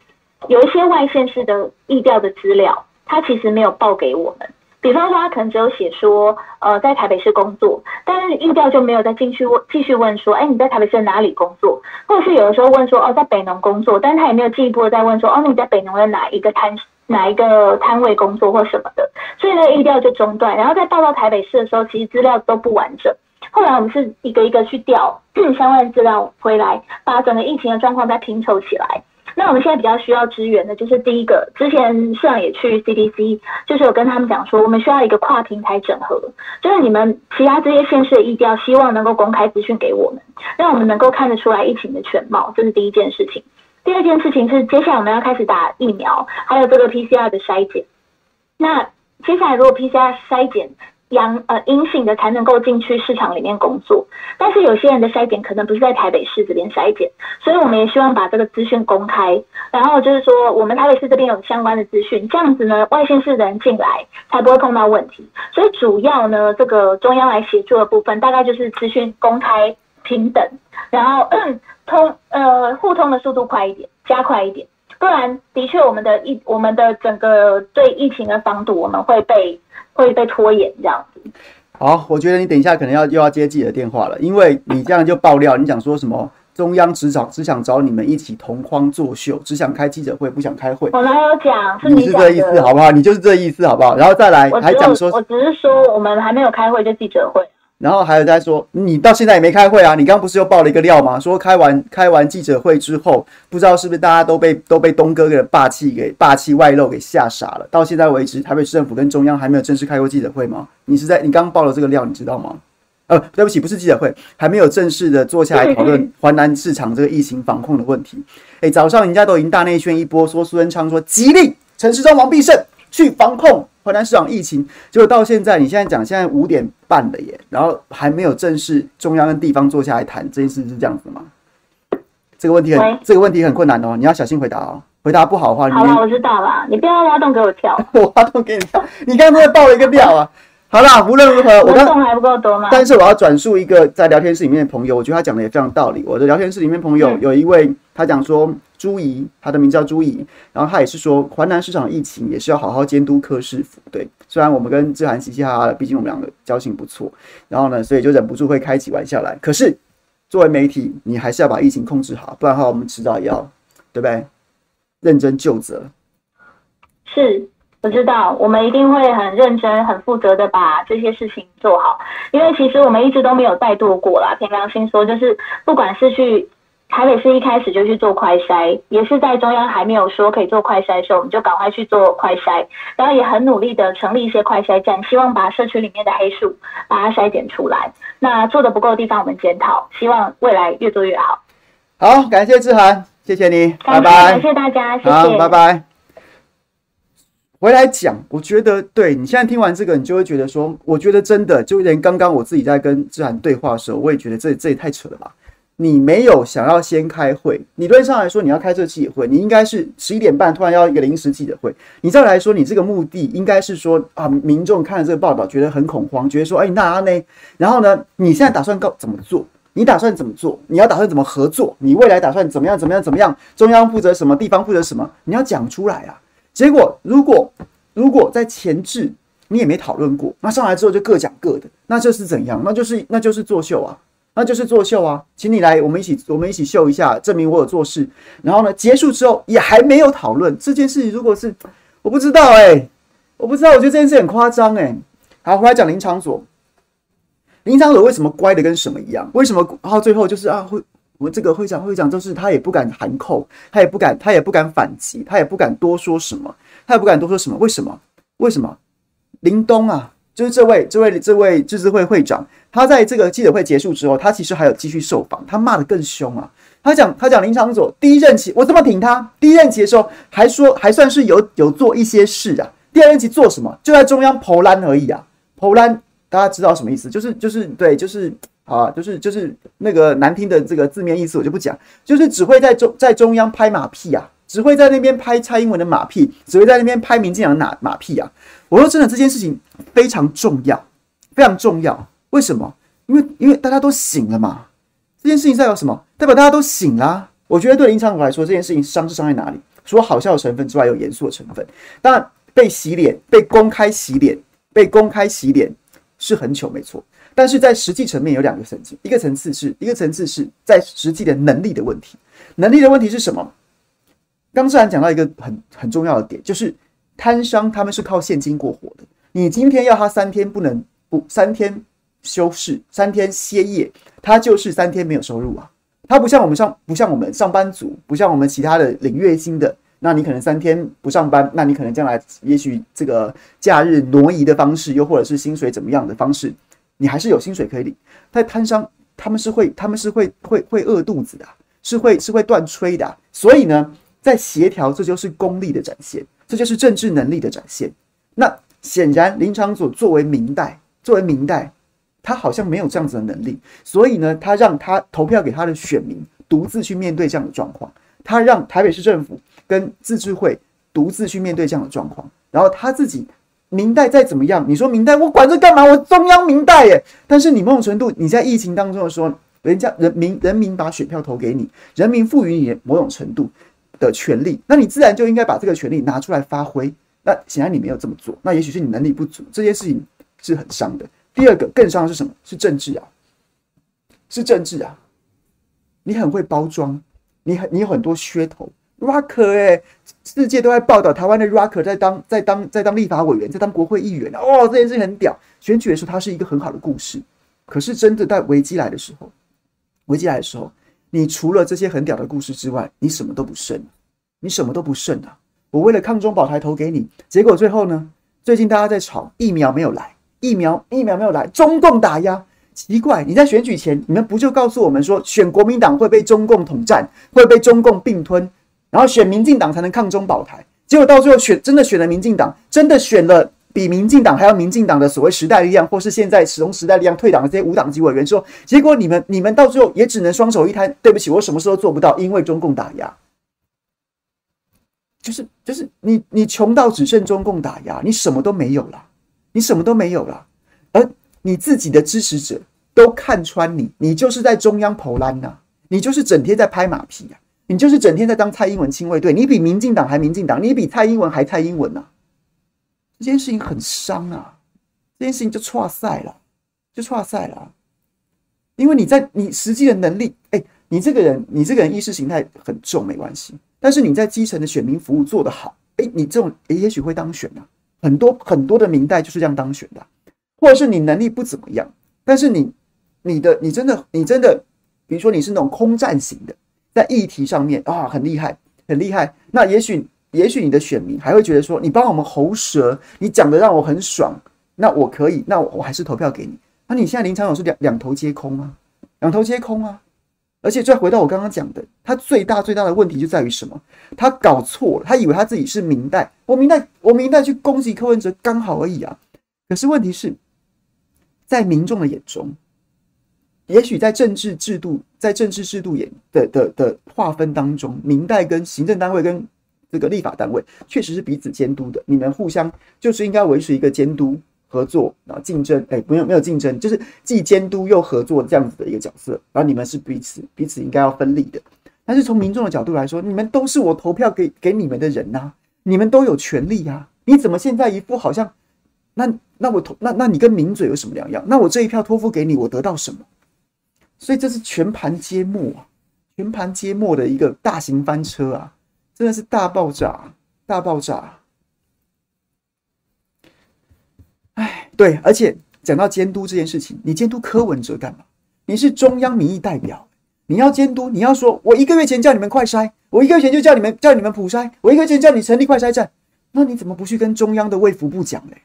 有一些外县市的疫调的资料，他其实没有报给我们。比方说，他可能只有写说，呃，在台北市工作，但是疫调就没有再进去问，继续问说，哎，你在台北市哪里工作？或者是有的时候问说，哦，在北农工作，但他也没有进一步的再问说，哦，你在北农的哪一个摊？哪一个摊位工作或什么的，所以呢，意调就中断，然后再报到台北市的时候，其实资料都不完整。后来我们是一个一个去调 相关的资料回来，把整个疫情的状况再拼凑起来。那我们现在比较需要支援的，就是第一个，之前市长也去 CDC，就是有跟他们讲说，我们需要一个跨平台整合，就是你们其他这些县市的疫调，希望能够公开资讯给我们，让我们能够看得出来疫情的全貌，这是第一件事情。第二件事情是，接下来我们要开始打疫苗，还有这个 PCR 的筛检。那接下来如果 PCR 筛检阳呃阴性的，才能够进去市场里面工作。但是有些人的筛检可能不是在台北市这边筛检，所以我们也希望把这个资讯公开。然后就是说，我们台北市这边有相关的资讯，这样子呢，外县市的人进来才不会碰到问题。所以主要呢，这个中央来协助的部分，大概就是资讯公开平等，然后。通呃互通的速度快一点，加快一点，不然的确我们的疫我们的整个对疫情的防堵，我们会被会被拖延这样子。好，我觉得你等一下可能要又要接记者电话了，因为你这样就爆料，你讲说什么中央只找只想找你们一起同框作秀，只想开记者会不想开会。我哪有讲？是你，你是这意思好不好？你就是这意思好不好？然后再来还讲说，我只是说我们还没有开会就记者会。然后还有在说，你到现在也没开会啊？你刚刚不是又爆了一个料吗？说开完开完记者会之后，不知道是不是大家都被都被东哥的霸气给霸气外露给吓傻了。到现在为止，台北市政府跟中央还没有正式开过记者会吗？你是在你刚刚爆了这个料，你知道吗？呃，对不起，不是记者会，还没有正式的坐下来讨论华南市场这个疫情防控的问题。哎，早上人家都已经大内宣一波，说苏贞昌说吉利陈时中、王必胜去防控。河南市场疫情，结果到现在，你现在讲现在五点半了耶，然后还没有正式中央跟地方坐下来谈这件事，是这样子吗？这个问题很，这个问题很困难哦，你要小心回答哦，回答不好的话，好了，我知道了，你不要挖洞给我跳，我 挖洞给你跳，你刚才爆了一个料啊。好啦，无论如何，我刚还不够多吗？但是我要转述一个在聊天室里面的朋友，我觉得他讲的也非常道理。我的聊天室里面朋友有一位，他讲说朱怡，他的名字叫朱怡，然后他也是说，环南市场疫情也是要好好监督柯市府。对，虽然我们跟志涵嘻嘻哈哈的，毕竟我们两个交情不错，然后呢，所以就忍不住会开起玩笑来。可是作为媒体，你还是要把疫情控制好，不然的话，我们迟早也要，对不对？认真就责。是。我知道，我们一定会很认真、很负责的把这些事情做好。因为其实我们一直都没有怠惰过啦。凭良心说，就是不管是去台北市一开始就去做快筛，也是在中央还没有说可以做快筛的时候，我们就赶快去做快筛，然后也很努力的成立一些快筛站，希望把社区里面的黑数把它筛检出来。那做的不够的地方，我们检讨，希望未来越做越好。好，感谢志涵，谢谢你，拜拜，感谢大家，谢谢，拜拜。回来讲，我觉得对你现在听完这个，你就会觉得说，我觉得真的，就连刚刚我自己在跟志涵对话的时候，我也觉得这这也太扯了吧。你没有想要先开会，理论上来说，你要开这个记者会，你应该是十一点半突然要一个临时记者会。你再来说，你这个目的应该是说啊，民众看了这个报道觉得很恐慌，觉得说，哎，那呢？然后呢，你现在打算告怎么做？你打算怎么做？你要打算怎么合作？你未来打算怎么样？怎么样？怎么样？中央负责什么？地方负责什么？你要讲出来啊！结果如果如果在前置你也没讨论过，那上来之后就各讲各的，那就是怎样？那就是那就是作秀啊！那就是作秀啊，请你来，我们一起，我们一起秀一下，证明我有做事。然后呢，结束之后也还没有讨论这件事。如果是我不知道哎、我不知道，我觉得这件事很夸张哎。好，回来讲林昶佐，林昶佐为什么乖的跟什么一样？为什么？然后最后就是啊，会我们这个会长会长就是他也不敢含扣，他也不敢，他也不敢反击，他也不敢多说什么，他也不敢多说什么。为什么？为什么？林东啊。就是这位、这位、这位自治会会长，他在这个记者会结束之后，他其实还有继续受访，他骂得更凶啊！他讲，他讲林长佐第一任期，我这么挺他，第一任期的时候还说还算是有有做一些事啊，第二任期做什么？就在中央投篮而已啊，投篮大家知道什么意思？就是就是对，就是啊，就是就是那个难听的这个字面意思我就不讲，就是只会在中在中央拍马屁啊。只会在那边拍蔡英文的马屁，只会在那边拍民进党的马马屁啊！我说真的，这件事情非常重要，非常重要。为什么？因为因为大家都醒了嘛。这件事情代表什么？代表大家都醒了。我觉得对林昶佐来说，这件事情伤是伤在哪里？除了好笑的成分之外，有严肃的成分。当然，被洗脸、被公开洗脸、被公开洗脸是很糗，没错。但是在实际层面有两个层次，一个层次是一个层次是在实际的能力的问题。能力的问题是什么？刚志涵讲到一个很很重要的点，就是摊商他们是靠现金过活的。你今天要他三天不能不三天休市，三天歇业，他就是三天没有收入啊。他不像我们上不像我们上班族，不像我们其他的领月薪的，那你可能三天不上班，那你可能将来也许这个假日挪移的方式，又或者是薪水怎么样的方式，你还是有薪水可以领。但摊商他们是会他们是会会会饿肚子的，是会是会断炊的，所以呢。在协调，这就是功力的展现，这就是政治能力的展现。那显然，林长佐作为明代，作为明代，他好像没有这样子的能力，所以呢，他让他投票给他的选民独自去面对这样的状况，他让台北市政府跟自治会独自去面对这样的状况，然后他自己明代再怎么样，你说明代我管这干嘛？我中央明代耶。但是你某种程度你在疫情当中的时候，人家人民人民把选票投给你，人民赋予你某种程度。的权利，那你自然就应该把这个权利拿出来发挥。那显然你没有这么做，那也许是你能力不足，这件事情是很伤的。第二个更伤的是什么？是政治啊，是政治啊。你很会包装，你很你有很多噱头。Rocker 哎、世界都在报道台湾的 Rocker 在当在当在当立法委员，在当国会议员哦，这件事情很屌。选举的时候，它是一个很好的故事。可是真的在危机来的时候，危机来的时候。你除了这些很屌的故事之外，你什么都不剩，你什么都不剩啊！我为了抗中保台投给你，结果最后呢？最近大家在吵疫苗没有来，疫苗疫苗没有来，中共打压，奇怪！你在选举前，你们不就告诉我们说，选国民党会被中共统战，会被中共并吞，然后选民进党才能抗中保台？结果到最后选真的选了民进党，真的选了。比民进党还要民进党的所谓时代力量，或是现在使用时代力量退党的这些无党籍委员说，结果你们你们到最后也只能双手一摊，对不起，我什么事都做不到，因为中共打压，就是就是你你穷到只剩中共打压，你什么都没有了，你什么都没有了，而你自己的支持者都看穿你，你就是在中央跑烂呐，你就是整天在拍马屁呀、你就是整天在当蔡英文亲卫队，你比民进党还民进党，你比蔡英文还蔡英文呐、这件事情很伤啊！这件事情就挫赛了，就挫赛了。因为你在你实际的能力，哎，你这个人，你这个人意识形态很重，没关系。但是你在基层的选民服务做得好，哎，你这种也许会当选啊。很多很多的民代就是这样当选的，或者是你能力不怎么样，但是你你的你真的你真的，比如说你是那种空战型的，在议题上面啊很厉害，很厉害。那也许也许你的选民还会觉得说，你帮我们喉舌，你讲的让我很爽，那我可以，那我还是投票给你。那你现在林昶佐是两两头皆空啊，两头皆空啊。而且再回到我刚刚讲的，他最大最大的问题就在于什么？他搞错了，他以为他自己是明代，我明代，我明代去攻击柯文哲刚好而已啊。可是问题是，在民众的眼中，也许在政治制度，在政治制度也的的的划分当中，明代跟行政单位跟这个立法单位确实是彼此监督的，你们互相就是应该维持一个监督。合作啊，竞争哎，没有没有竞争，就是既监督又合作这样子的一个角色。然后你们是彼此彼此应该要分立的。但是从民众的角度来说，你们都是我投票给给你们的人呐、你们都有权利啊。你怎么现在一副好像那那我投那那你跟名嘴有什么两样？那我这一票托付给你，我得到什么？所以这是全盘皆末啊，全盘皆末的一个大型翻车啊，真的是大爆炸，大爆炸。哎，对，而且讲到监督这件事情，你监督柯文哲干嘛？你是中央民意代表，你要监督，你要说，我一个月前叫你们快筛，我一个月前就叫你们叫你们普筛，我一个月前叫你成立快筛站，那你怎么不去跟中央的卫福部讲嘞？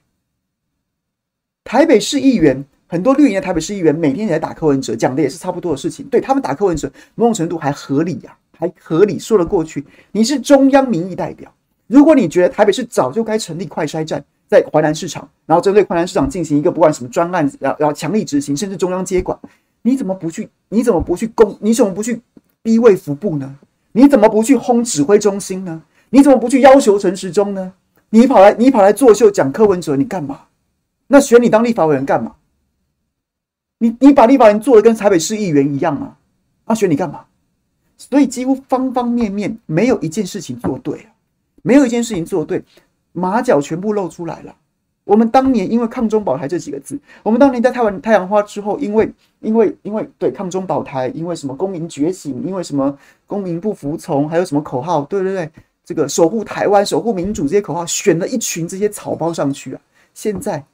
台北市议员很多绿营的台北市议员每天也在打柯文哲，讲的也是差不多的事情，对他们打柯文哲某种程度还合理呀、还合理说得过去。你是中央民意代表，如果你觉得台北市早就该成立快筛站。在淮南市场，然后针对淮南市场进行一个不管什么专案，要要强力执行，甚至中央接管，你怎么不去？你怎么不去攻？你怎么不去逼位服部呢？你怎么不去轰指挥中心呢？你怎么不去要求陈时中呢？你跑来你跑来作秀讲柯文哲，你干嘛？那选你当立法委员干嘛？你你把立法人做的跟台北市议员一样啊？阿选你干嘛？所以几乎方方面面没有一件事情做对啊，没有一件事情做对。马脚全部露出来了。我们当年因为“抗中保台”这几个字，我们当年在台湾太阳花之后，因为因为因为对“抗中保台”，因为什么公民觉醒，因为什么公民不服从，还有什么口号？对对对，这个守护台湾、守护民主这些口号，选了一群这些草包上去啊。现在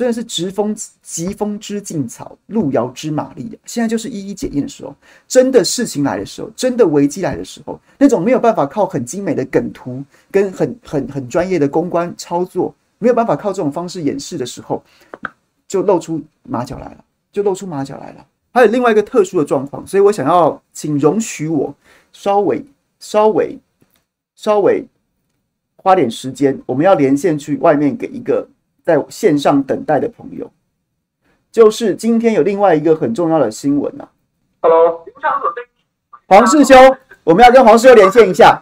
真的是疾风疾风知劲草，路遥知马力。现在就是一一检验的时候，真的事情来的时候，真的危机来的时候，那种没有办法靠很精美的梗图跟很很很专业的公关操作。没有办法靠这种方式掩饰的时候，就露出马脚来了，就露出马脚来了。还有另外一个特殊的状况，所以我想要请容许我稍微、稍微、稍微花点时间，我们要连线去外面给一个在线上等待的朋友，就是今天有另外一个很重要的新闻啊。Hello，黄世修，我们要跟黄世修连线一下。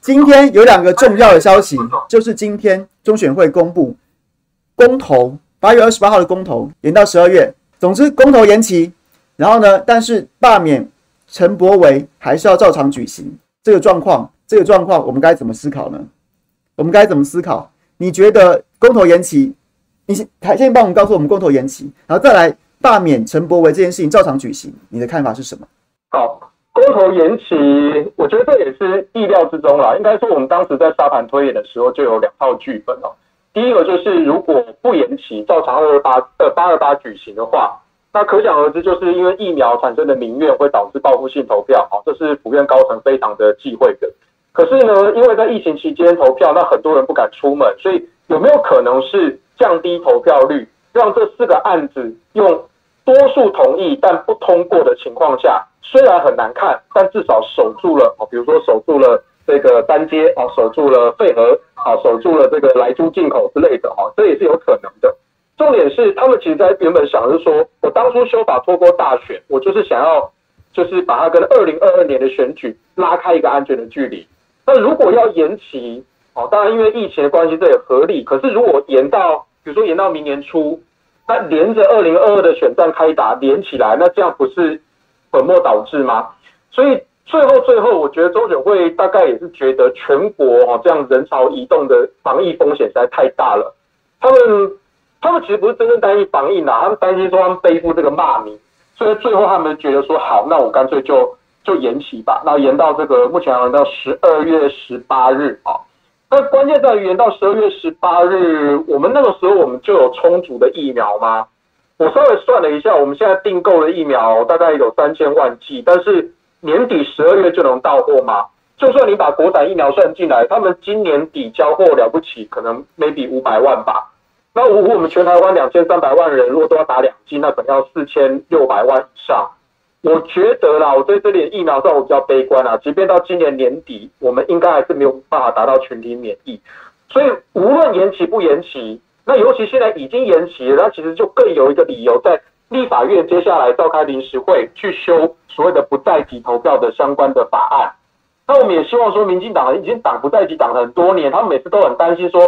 今天有两个重要的消息，就是今天中选会公布公投，八月二十八号的公投延到十二月。总之，公投延期，然后呢，但是罢免陈柏维还是要照常举行。这个状况，这个状况，我们该怎么思考呢？我们该怎么思考？你觉得公投延期？你先，先帮我们告诉我们公投延期，然后再来罢免陈柏惟这件事情照常举行，你的看法是什么？好。公投延期，我觉得这也是意料之中啦。应该说，我们当时在沙盘推演的时候就有两套剧本哦。第一个就是，如果不延期，照常二八呃八二八举行的话，那可想而知，就是因为疫苗产生的民怨会导致报复性投票，哦，这是府院高层非常的忌讳的。可是呢，因为在疫情期间投票，那很多人不敢出门，所以有没有可能是降低投票率，让这四个案子用多数同意但不通过的情况下？虽然很难看，但至少守住了哦，比如说守住了这个单接啊，守住了废核啊，守住了这个莱猪进口之类的哈，这也是有可能的。重点是他们其实在原本想的是说，我当初修法拖过大选，我就是想要就是把它跟二零二二年的选举拉开一个安全的距离。那如果要延期哦，当然因为疫情的关系，这也合理。可是如果延到比如说延到明年初，那连着二零二二的选战开打连起来，那这样不是？本末倒置吗？所以最后最后，我觉得中选会大概也是觉得全国哦这样人潮移动的防疫风险实在太大了。他们他们其实不是真正担心防疫呐，他们担心说他们背负这个骂名，所以最后他们觉得说好，那我干脆就就延期吧，那延到这个目前延到十二月十八日啊。那关键在于延到十二月十八日，我们那个时候我们就有充足的疫苗吗？我稍微算了一下，我们现在订购的疫苗大概有三千万剂，但是年底十二月就能到货吗？就算你把国产疫苗算进来，他们今年底交货了不起，可能 maybe 五百万吧。那如果我们全台湾两千三百万人，如果都要打两剂，那可能要四千六百万以上。我觉得啦，我对这点疫苗上我比较悲观啊。即便到今年年底，我们应该还是没有办法达到群体免疫。所以无论延期不延期，那尤其现在已经延期了，那其实就更有一个理由，在立法院接下来召开临时会去修所谓的不在籍投票的相关的法案。那我们也希望说，民进党已经党不在籍党了很多年，他们每次都很担心说，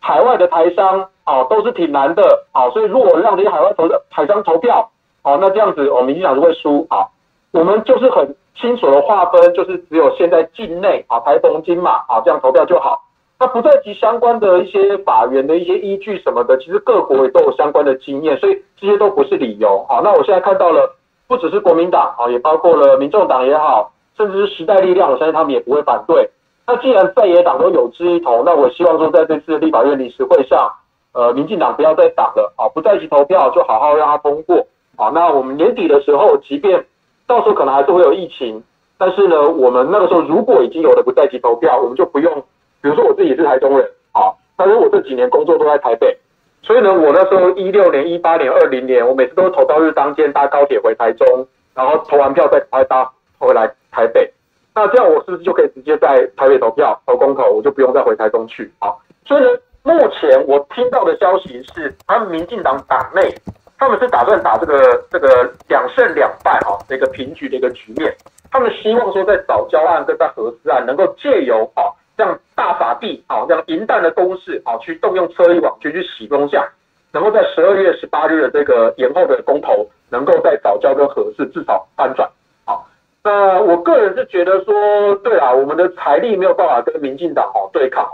海外的台商啊都是挺难的啊，所以如果让这些海外投的台商投票，哦，那这样子我们民进党就会输啊。我们就是很清楚的划分，就是只有现在境内啊台澎金马啊这样投票就好。那不在籍相关的一些法源的一些依据什么的，其实各国也都有相关的经验，所以这些都不是理由。好，那我现在看到了，不只是国民党啊，也包括了民众党也好，甚至是时代力量，我相信他们也不会反对。那既然在野党都有志一同，那我希望说在这次立法院临时会上，呃，民进党不要再挡了啊，不在籍投票就好好让它通过。好，那我们年底的时候，即便到时候可能还是会有疫情，但是呢，我们那个时候如果已经有了不在籍投票，我们就不用。比如说我自己是台中人，啊，但是我这几年工作都在台北，所以呢，我那时候一六年、一八年、二零年，我每次都投票日当天搭高铁回台中，然后投完票再赶快搭回来台北。那这样我是不是就可以直接在台北投票投公投，我就不用再回台中去？啊，所以呢，目前我听到的消息是，他们民进党党内他们是打算打这个这个两胜两败哈，这个平局的一个局面。他们希望说在藻礁案跟在核四案能够借由啊。这样大法币，好，这样银弹的攻势，啊，去动用车力网军去洗风向，能够在十二月十八日的这个延后的公投，能够在藻礁跟核四至少翻转，好，那我个人是觉得说，对啊，我们的财力没有办法跟民进党好对抗。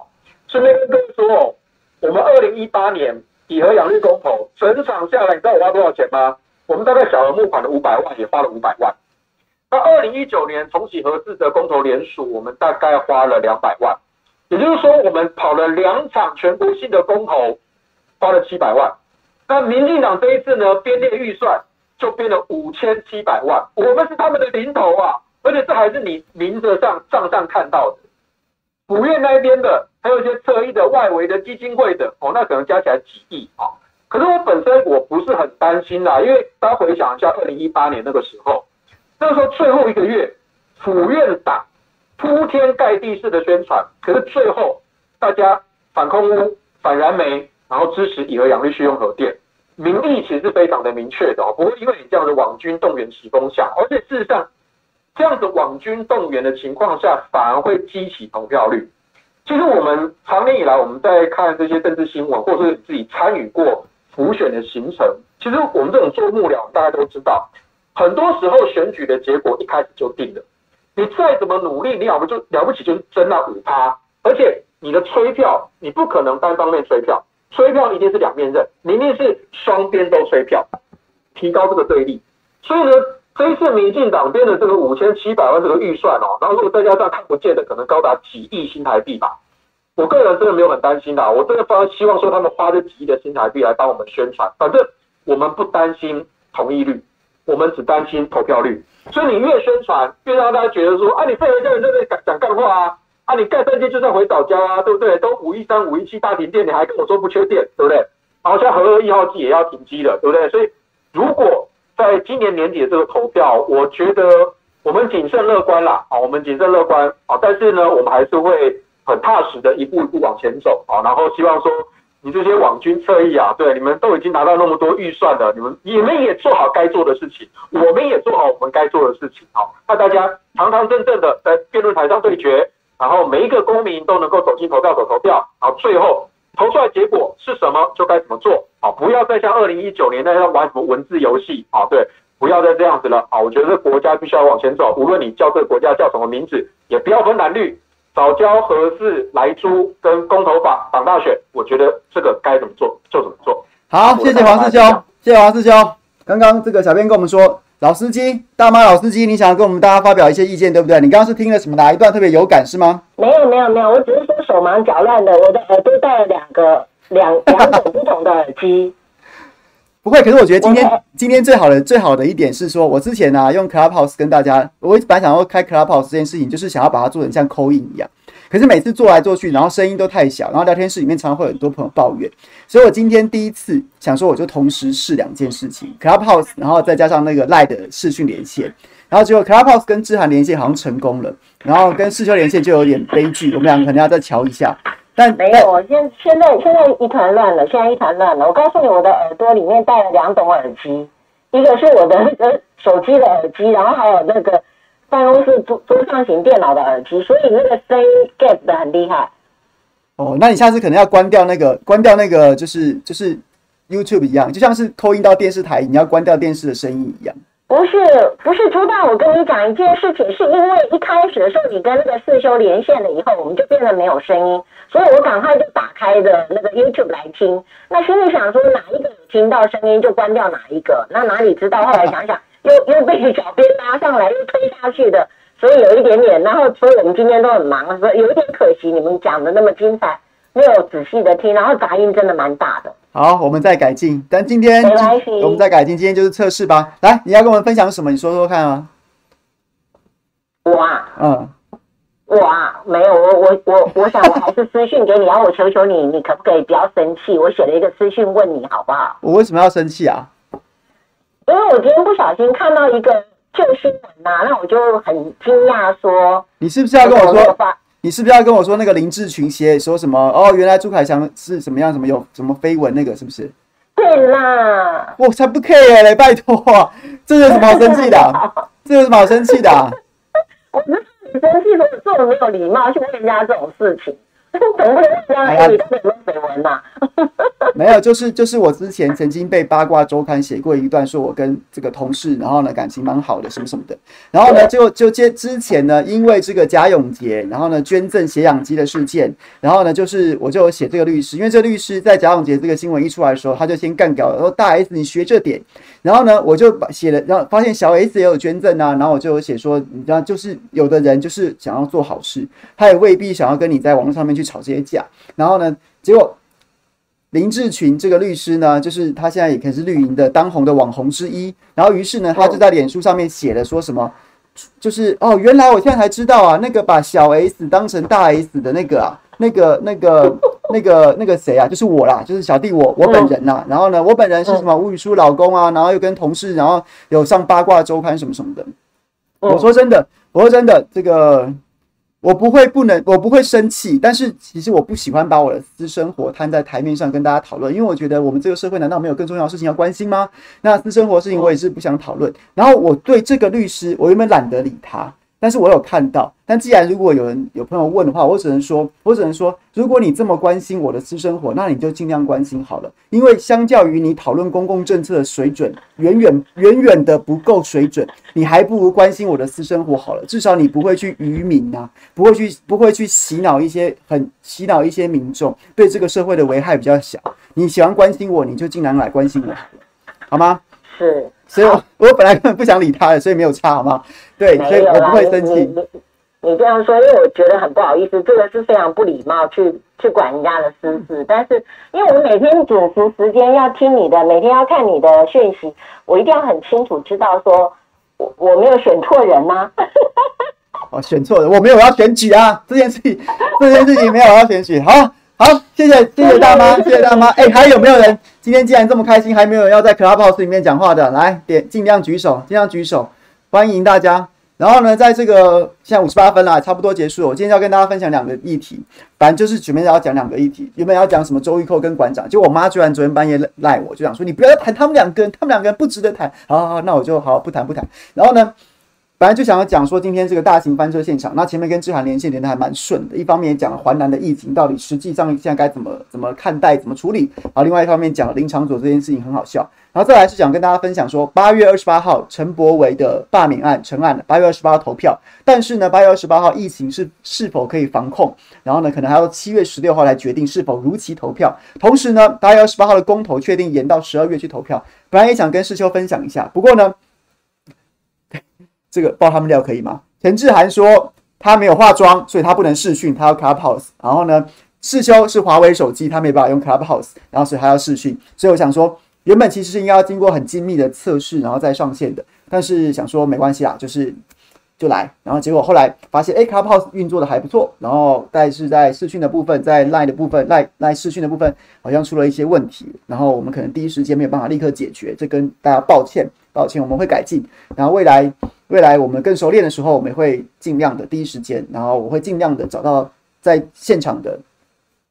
顺便跟各位说，我们二零一八年以核养绿公投，整场下来，你知道我花多少钱吗？我们大概小额募款的五百万，也花了五百万。那二零一九年重启核四的公投联署，我们大概花了两百万，也就是说，我们跑了两场全国性的公投，花了七百万。那民进党这一次呢，编列预算就编了五千七百万，我们是他们的零头啊，而且这还是你名字上账上看到的。府院那边的，还有一些侧翼的外围的基金会的，哦，那可能加起来几亿啊。可是我本身我不是很担心啦，因为大家回想一下，二零一八年那个时候。那个时候最后一个月，府院党铺天盖地式的宣传，可是最后大家反空污、反燃煤，然后支持以核养绿、续用核电，民意其实是非常的明确的哦，不会因为你这样的网军动员起风向，而且事实上这样子网军动员的情况下，反而会激起投票率。其实我们长年以来我们在看这些政治新闻，或者是自己参与过辅选的行程，其实我们这种做幕僚，大家都知道。很多时候选举的结果一开始就定了，你再怎么努力，你要不就了不起就是争那五趴，而且你的催票你不可能单方面催票，催票一定是两面刃，你一定是双边都催票，提高这个对立。所以呢，这一次民进党编的这个五千七百万这个预算哦，然后如果再加上看不见的，可能高达几亿新台币吧。我个人真的没有很担心的，我真的非常希望说他们花这几亿的新台币来帮我们宣传，反正我们不担心同意率。我们只担心投票率，所以你越宣传，越让大家觉得说，啊，你废话一个人在那讲讲干话啊，啊，你盖三阶就算回藻礁啊，对不对？都五一三、五一七大停电，你还跟我说不缺电，对不对？然后像核二一号机也要停机了，对不对？所以如果在今年年底的这个投票，我觉得我们谨慎乐观啦，啊，我们谨慎乐观啊，但是呢，我们还是会很踏实的一步一步往前走啊，然后希望说。你这些网军侧翼啊，对，你们都已经拿到那么多预算了，你们你们也做好该做的事情，我们也做好我们该做的事情，好，那大家堂堂正正的在辩论台上对决，然后每一个公民都能够走进投票所投票，然后最后投出来结果是什么就该怎么做，好，不要再像二零一九年那样玩什么文字游戏，啊，对，不要再这样子了，啊，我觉得这国家必须要往前走，无论你叫这个国家叫什么名字，也不要分蓝绿。早教、合适、来租跟公投法绑大选，我觉得这个该怎么做就怎么做。好，谢谢黄师兄，谢谢黄师兄。刚刚这个小编跟我们说，老司机大妈老司机，你想要跟我们大家发表一些意见，对不对？你刚刚是听了什么哪一段特别有感是吗？没有没有没有，我只是说手忙脚乱的，我的耳朵戴了两个两 两种不同的耳机。不会，可是我觉得今天今天最好的最好的一点是说，我之前呢、啊、用 Clubhouse 跟大家，我本来想要开 Clubhouse 这件事情，就是想要把它做成像 call in 一样。可是每次做来做去，然后声音都太小，然后聊天室里面常常会有很多朋友抱怨，所以我今天第一次想说，我就同时试两件事情，Clubhouse，然后再加上那个 Line 的视讯连线，然后结果 Clubhouse 跟志涵连线好像成功了，然后跟世修连线就有点悲剧，我们两个可能要再瞧一下。但没有，现现在现在一团乱了，现在一团乱了。我告诉你，我的耳朵里面戴了两种耳机，一个是我的那个手机的耳机，然后还有那个办公室桌桌上型电脑的耳机，所以那个声音 get 的很厉害。哦，那你下次可能要关掉那个，关掉那个，就是就是 YouTube 一样，就像是 call in 到电视台，你要关掉电视的声音一样。不是不是，朱大，我跟你讲一件事情，是因为一开始的时候你跟那个四修连线了以后，我们就变得没有声音，所以我赶快就打开的那个 YouTube 来听。那心里想说哪一个有听到声音就关掉哪一个，那哪里知道？后来想想又又被小编拉上来又推下去的，所以有一点点。然后所以我们今天都很忙，所以有一点可惜，你们讲的那么精彩，没有仔细的听，然后杂音真的蛮大的。好，我们再改进。但今天我们再改进，今天就是测试吧。来，你要跟我们分享什么？你说说看啊。我啊，嗯，我啊，没有，我我我我想我还是私讯给你，然后我求求你，你可不可以不要生气？我写了一个私讯问你好不好？我为什么要生气啊？因为我今天不小心看到一个旧新闻呐、啊，那我就很惊讶，说你是不是要跟我说？你是不是要跟我说那个林志群写说什么？哦，原来朱凯翔是什么样？什么有什么绯闻那个是不是？对啦，我才不 care 嘞！拜托、啊，这有什么好生气的、啊？这有什么好生气的、啊？我不是你生气，说我这么没有礼貌去问人家这种事情。哎，你到底有没有绯闻呐？没有，就是就是我之前曾经被八卦周刊写过一段，说我跟这个同事，然后呢感情蛮好的，什么什么的。然后呢就就接之前呢，因为这个贾永杰，然后呢捐赠血氧机的事件，然后呢就是我就有写这个律师，因为这个律师在贾永杰这个新闻一出来的时候，他就先干掉了，说大 S 你学这点。然后呢我就把写了，然后发现小 S 也有捐赠啊，然后我就有写说，你知道就是有的人就是想要做好事，他也未必想要跟你在网络上面去。吵这些架，然后呢，结果林志群这个律师呢，就是他现在也可以是绿营的当红的网红之一。然后于是呢，他就在脸书上面写了说什么，就是哦，原来我现在才知道啊，那个把小 S 当成大 S 的那个啊，那个那个 那个那个谁啊，就是我啦，就是小弟我我本人呐。然后呢，我本人是什么吴宇舒老公啊，然后又跟同事，然后有上八卦周刊什么什么的。我说真的，我说真的，这个。我不会不能，我不会生气，但是其实我不喜欢把我的私生活摊在台面上跟大家讨论，因为我觉得我们这个社会难道没有更重要的事情要关心吗？那私生活的事情我也是不想讨论。然后我对这个律师，我原本懒得理他。但是我有看到，但既然如果有人有朋友问的话，我只能说，我只能说，如果你这么关心我的私生活，那你就尽量关心好了。因为相较于你讨论公共政策的水准，远远远远的不够水准，你还不如关心我的私生活好了。至少你不会去愚民啊，不会去不会去洗脑一些很洗脑一些民众，对这个社会的危害比较小。你喜欢关心我，你就尽量来关心我好了，好吗？是。所以我，我我本来根本不想理他的，所以没有差，好吗？对，所以我不会生气。你你这样说，因为我觉得很不好意思，这个是非常不礼貌，去去管人家的私事。但是，因为我每天准时时间要听你的，每天要看你的讯息，我一定要很清楚知道说，我我没有选错人吗？哦，选错人，我没有要选举啊，这件事情，这件事情没有要选举，好。好，谢谢谢谢大妈，谢谢大妈。哎、欸，还有没有人今天既然这么开心，还没有人要在 Clubhouse 里面讲话的？来点，尽量举手，尽量举手，欢迎大家。然后呢，在这个现在五十八分了，差不多结束了。我今天要跟大家分享两个议题，反正就是准备要讲两个议题。原本要讲什么周玉蔻跟馆长，结果我妈居然昨天半夜赖我，就想说你不要谈他们两个人，他们两个人不值得谈。好好好，那我就好不谈不谈。然后呢？本来就想要讲说今天这个大型翻车现场，那前面跟志涵连线连得还蛮顺的。一方面讲了环南的疫情到底实际上现在该怎么怎么看待、怎么处理，然后另外一方面讲林长佐这件事情很好笑。然后再来是想跟大家分享说，八月二十八号陈柏惟的罢免案成案了，八月二十八号投票，但是呢，八月二十八号疫情是是否可以防控，然后呢，可能还要七月十六号来决定是否如期投票。同时呢，八月二十八号的公投确定延到十二月去投票。本来也想跟世秋分享一下，不过呢。这个爆他们料可以吗？陈志涵说他没有化妆，所以他不能视讯，他要 Clubhouse。然后呢，世修是华为手机，他没办法用 Clubhouse，然后所以他要视讯。所以我想说，原本其实是应该要经过很精密的测试，然后再上线的。但是想说没关系啦，就是就来。然后结果后来发现，哎，Clubhouse 运作的还不错。然后但是在视讯的部分，在 Line 的部分，Line Line 视讯的部分好像出了一些问题。然后我们可能第一时间没有办法立刻解决，这跟大家抱歉，抱歉，我们会改进。然后未来未来我们更熟练的时候，我们会尽量的第一时间，然后我会尽量的找到在现场的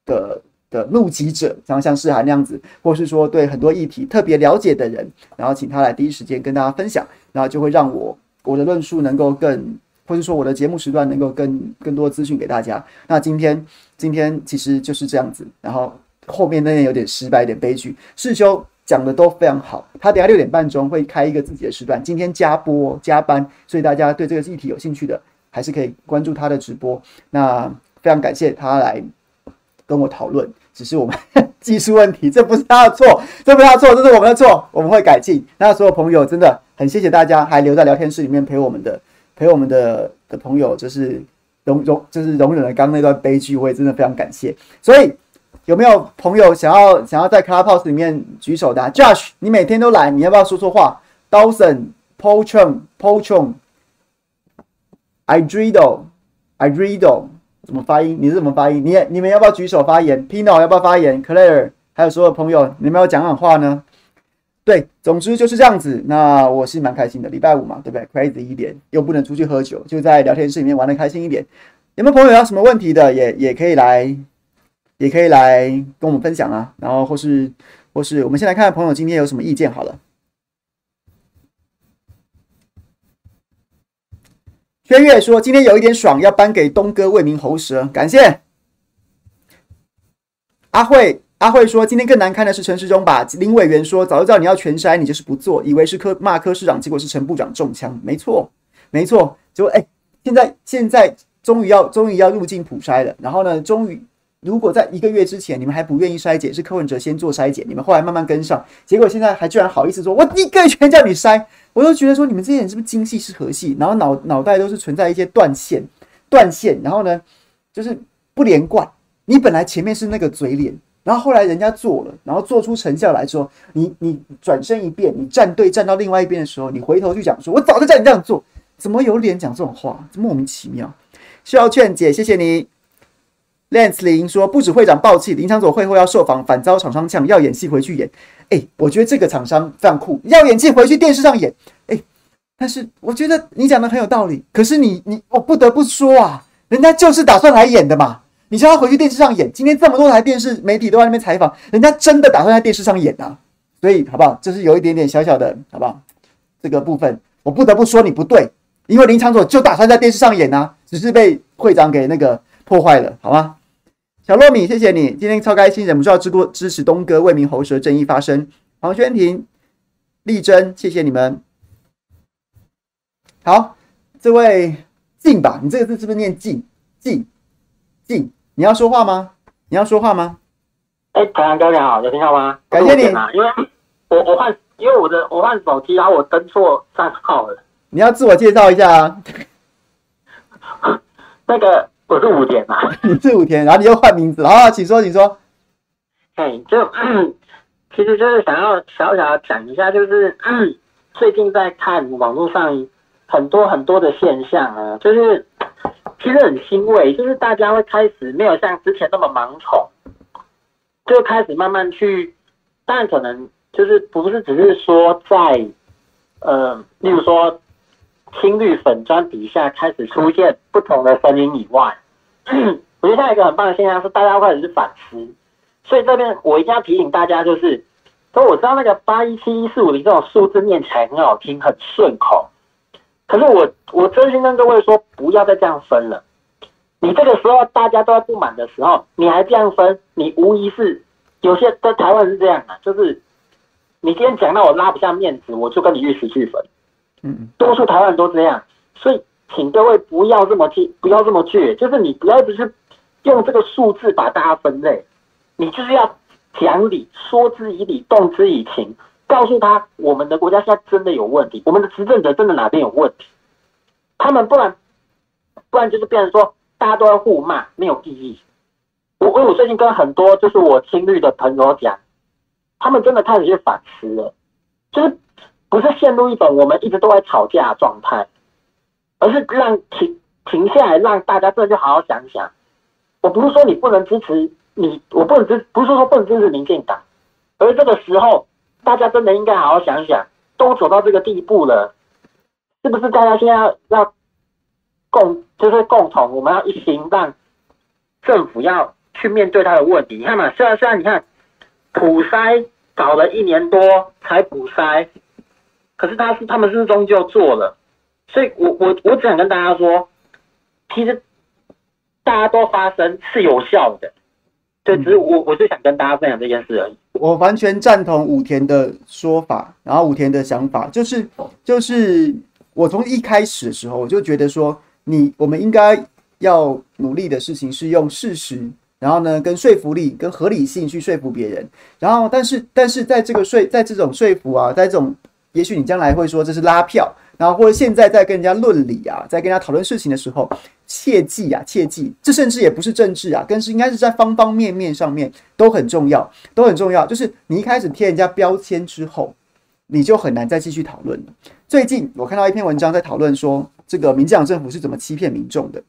的。的目击者，然后像世涵那样子，或是说对很多议题特别了解的人，然后请他来第一时间跟大家分享，然后就会让我我的论述能够更，或是说我的节目时段能够更更多资讯给大家。那今天今天其实就是这样子，然后后面那边有点失败，有点悲剧。世修讲的都非常好，他等下六点半钟会开一个自己的时段，今天加播加班，所以大家对这个议题有兴趣的，还是可以关注他的直播。那非常感谢他来跟我讨论。只是我们 技术问题，这不是他的错，这不是他的错，这是我们的错，我们会改进。那所有朋友真的很谢谢大家还留在聊天室里面陪我们的，陪我们的的朋友，就是容容就是容忍了刚刚那段悲剧，我也真的非常感谢。所以有没有朋友想要想要在 Clubhouse 里面举手的？Josh，你每天都来，你要不要说说话？Dawson、Pochon、Pochon、Idrido、Idrido。怎么发音？你是怎么发音？你你们要不要举手发言？Pino 要不要发言？Claire 还有所有朋友，你们要讲讲话呢？对，总之就是这样子。那我是蛮开心的，礼拜五嘛，对不对？Crazy 一点，又不能出去喝酒，就在聊天室里面玩的开心一点。有没有朋友有什么问题的，也也可以来，也可以来跟我们分享啊。然后或是或是，我们先来看看朋友今天有什么意见好了。轩月说：“今天有一点爽，要颁给东哥为民喉舌，感谢。”阿慧阿慧说：“今天更难堪的是陈世忠吧？林委员说，早就知道你要全筛，你就是不做，以为是科骂科市长，结果是陈部长中枪。没错，没错。结果哎，现在现在终于要终于要入境普筛了。然后呢，终于如果在一个月之前你们还不愿意筛检，是柯文哲先做筛检，你们后来慢慢跟上，结果现在还居然好意思说，我一个月全叫你筛。”我都觉得说你们这些人是不是精细是核系，然后脑脑袋都是存在一些断线，断线，然后呢，就是不连贯。你本来前面是那个嘴脸，然后后来人家做了，然后做出成效来说，你你转身一变，你站队站到另外一边的时候，你回头就讲说，我早就叫你这样做，怎么有脸讲这种话？莫名其妙。需要劝解，谢谢你。Lance 林说，不止会长爆气，林昶佐会后要受访，反遭厂商呛，要演戏回去演。哎、我觉得这个厂商非常酷，要演技回去电视上演。哎、但是我觉得你讲的很有道理。可是你你我不得不说啊，人家就是打算来演的嘛。你叫他回去电视上演，今天这么多台电视媒体都在那边采访，人家真的打算在电视上演啊。所以好不好？这是有一点点小小的，好不好？这个部分我不得不说你不对，因为林昶佐就打算在电视上演啊，只是被会长给那个破坏了，好吗？小糯米，谢谢你，今天超开心，忍不住要支过支持东哥为民喉舌，正义发声。黄轩婷、丽珍，谢谢你们。好，这位静吧，你这个字是不是念静？静静，你要说话吗？你要说话吗？哎，台阳哥你好，有听到吗？感谢你，因为我我换，因为我的我换手机，然后我登错账号了。你要自我介绍一下啊？那个。我是五田嘛，你是五田，然后你又换名字，好，请说，请说。哎，就 其实就是想要小小讲一下，就是 最近在看网络上很多很多的现象啊，就是其实很欣慰，就是大家会开始没有像之前那么盲从，就开始慢慢去，但可能就是不是只是说在呃，例如说青绿粉砖底下开始出现不同的声音以外。我觉得现在一个很棒的现象是，大家开始是反思，所以这边我一定要提醒大家，就是，说我知道那个八一七一四五零这种数字念起来很好听，很顺口，可是我我真心跟各位说，不要再这样分了。你这个时候大家都在不满的时候，你还这样分，你无疑是有些在台湾是这样的，就是你今天讲到我拉不下面子，我就跟你玉石俱焚。嗯，多数台湾人都这样，所以。请各位不要这么倔，不要这么倔，就是你不要只是用这个数字把大家分类，你就是要讲理，说之以理，动之以情，告诉他我们的国家现在真的有问题，我们的执政者真的哪边有问题，他们不然不然就是变成说大家都要互骂，没有意义。我我最近跟很多就是我亲绿的朋友讲，他们真的开始去反思了，就是不是陷入一种我们一直都在吵架状态，而是让停停下来，让大家真的就好好想想。我不是说你不能支持你，我不能支，不是说不能支持民进党，而这个时候大家真的应该好好想想，都走到这个地步了，是不是大家现在要共就是共同，我们要一心让政府要去面对他的问题。你看嘛，虽然虽然你看普筛搞了一年多才普筛，可是他是他们是终究做了，所以我我我只想跟大家说，其实。大家都发声是有效的，对，只是我我就想跟大家分享这件事而已。我完全赞同武田的说法，然后武田的想法就是，就是我从一开始的时候我就觉得说，你我们应该要努力的事情是用事实，然后呢，跟说服力跟合理性去说服别人，然后但是但是在这个说在这种说服啊，在这种，也许你将来会说这是拉票。然后或者现在在跟人家论理啊，在跟人家讨论事情的时候，切记啊，切记，这甚至也不是政治啊，更是应该是在方方面面上面都很重要，都很重要。就是你一开始贴人家标签之后，你就很难再继续讨论了。最近我看到一篇文章在讨论说，这个民进党政府是怎么欺骗民众的。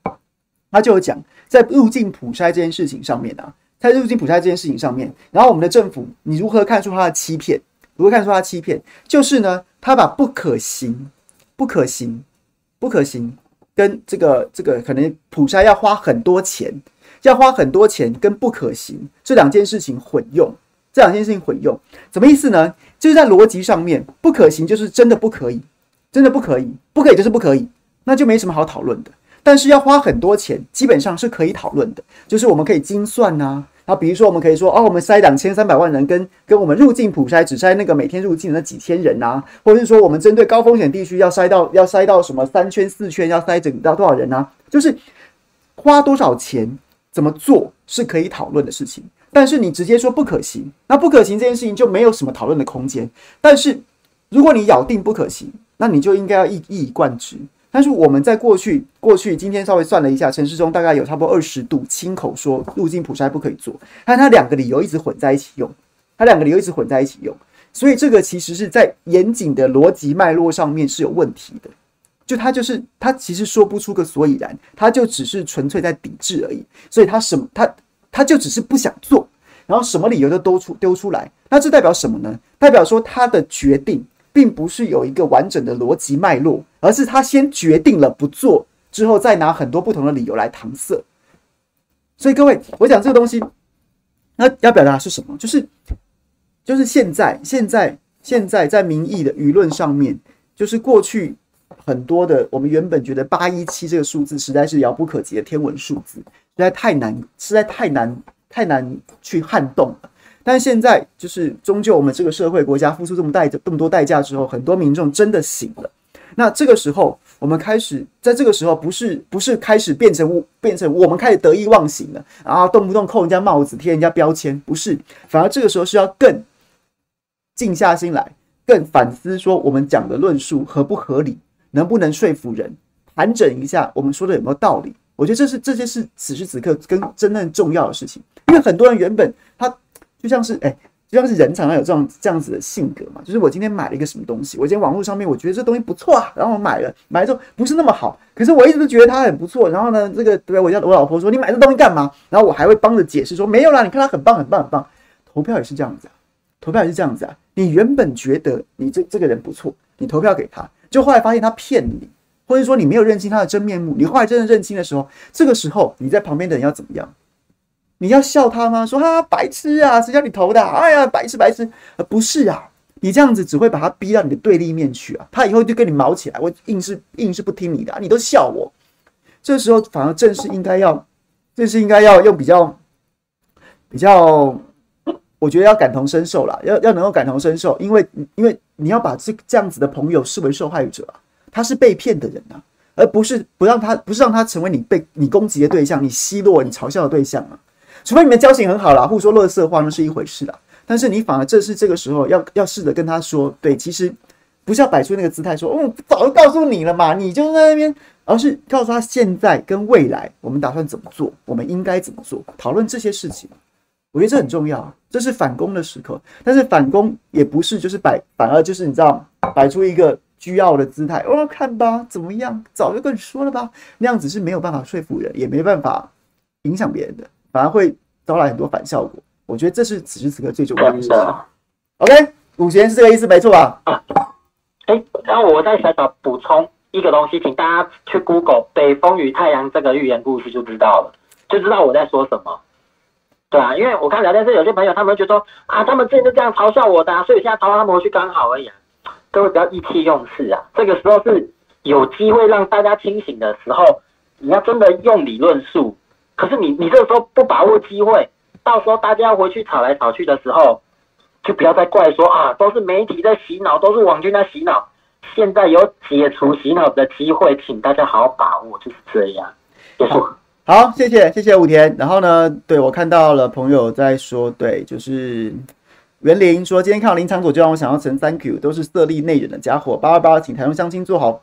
他就有讲，在入境普筛这件事情上面啊，在入境普筛这件事情上面，然后我们的政府，你如何看出他的欺骗？如何看出他欺骗？就是呢，他把不可行。不可行，不可行，跟这个这个可能普筛要花很多钱，要花很多钱，跟不可行这两件事情混用，这两件事情混用，什么意思呢？就是在逻辑上面，不可行就是真的不可以，真的不可以，不可以就是不可以，那就没什么好讨论的。但是要花很多钱，基本上是可以讨论的，就是我们可以精算呐、啊。然后比如说，我们可以说，哦，我们筛两千三百万人跟，跟我们入境普筛只筛那个每天入境的那几千人呐、啊，或者是说，我们针对高风险地区要筛到要筛到什么三圈四圈要筛整到多少人呢、就是花多少钱怎么做是可以讨论的事情。但是你直接说不可行，那不可行这件事情就没有什么讨论的空间。但是如果你咬定不可行，那你就应该要一一以贯之。但是我们在过去，过去今天稍微算了一下，陈时中大概有差不多二十度亲口说入境普筛不可以做，但他两个理由一直混在一起用，他两个理由一直混在一起用，所以这个其实是在严谨的逻辑脉络上面是有问题的，就他就是他其实说不出个所以然，他就只是纯粹在抵制而已，所以他什么他他就只是不想做，然后什么理由都都出丢出来，那这代表什么呢？代表说他的决定。并不是有一个完整的逻辑脉络，而是他先决定了不做，之后再拿很多不同的理由来搪塞。所以各位，我讲这个东西，那要表达是什么？就是，就是现在，现在，现在在民意的舆论上面，就是过去很多的我们原本觉得八一七这个数字实在是遥不可及的天文数字，实在太难，实在太难，太难去撼动。但现在就是，终究我们这个社会国家付出这么代这么多代价之后，很多民众真的醒了。那这个时候，我们开始在这个时候，不是不是开始变成变成我们开始得意忘形了，然后动不动扣人家帽子、贴人家标签，不是，反而这个时候是要更静下心来，更反思说我们讲的论述合不合理，能不能说服人，盘整一下我们说的有没有道理。我觉得这是这些是此时此刻跟真正重要的事情，因为很多人原本。就像是哎、就像是人常常有这样这样子的性格嘛。就是我今天买了一个什么东西，我今天网络上面我觉得这东西不错啊，然后我买了，买了之后不是那么好，可是我一直都觉得它很不错。然后呢，这个对我叫我老婆说，你买这东西干嘛？然后我还会帮着解释说，没有啦，你看它很棒很棒很棒。投票也是这样子啊，投票也是这样子啊。你原本觉得你这这个人不错，你投票给他，就后来发现他骗你，或者说你没有认清他的真面目。你后来真的认清的时候，这个时候你在旁边的人要怎么样？你要笑他吗？说他白痴啊，谁叫你投的？哎呀，白痴白痴！呃，不是啊，你这样子只会把他逼到你的对立面去啊。他以后就跟你毛起来，我硬是硬是不听你的啊，你都笑我。这时候反而正是应该要，正是应该要用比较比较，我觉得要感同身受啦，要要能够感同身受，因为因为你要把这这样子的朋友视为受害者啊，他是被骗的人啊，而不是不让他不是让他成为你被你攻击的对象，你奚落你嘲笑的对象啊。除非你们交情很好啦，互说垃圾话那是一回事啦。但是你反而正是这个时候要要试着跟他说，对，其实不是要摆出那个姿态说，嗯，早就告诉你了嘛，你就在那边，而是告诉他现在跟未来我们打算怎么做，我们应该怎么做，讨论这些事情。我觉得这很重要，这是反攻的时刻。但是反攻也不是就是摆，反而就是你知道，摆出一个倨傲的姿态。哦，看吧，怎么样？早就跟你说了吧，那样子是没有办法说服人，也没办法影响别人的，反而会招来很多反效果。我觉得这是此时此刻最重要的事情。OK，五贤是这个意思，没错吧？啊，哎，然后我再小小补充一个东西，请大家去 Google“ 北风与太阳”这个寓言故事就知道了，就知道我在说什么。对啊，因为我看聊天室有些朋友，他们觉得说啊，他们之前就这样嘲笑我的，啊，所以现在嘲笑他们回去刚好而已啊。各位不要意气用事啊，这个时候是有机会让大家清醒的时候，你要真的用理论述。可是你你这个时候不把握机会，到时候大家要回去吵来吵去的时候，就不要再怪说啊，都是媒体在洗脑，都是网军在洗脑。现在有解除洗脑的机会，请大家好好把握，就是这样。结束。好，谢谢谢谢武田。然后呢，对我看到了朋友在说，对，就是袁林说，今天看到林场佐就让我想到陈三 Q，都是色厉内荏的家伙。八二八，请台中相亲做好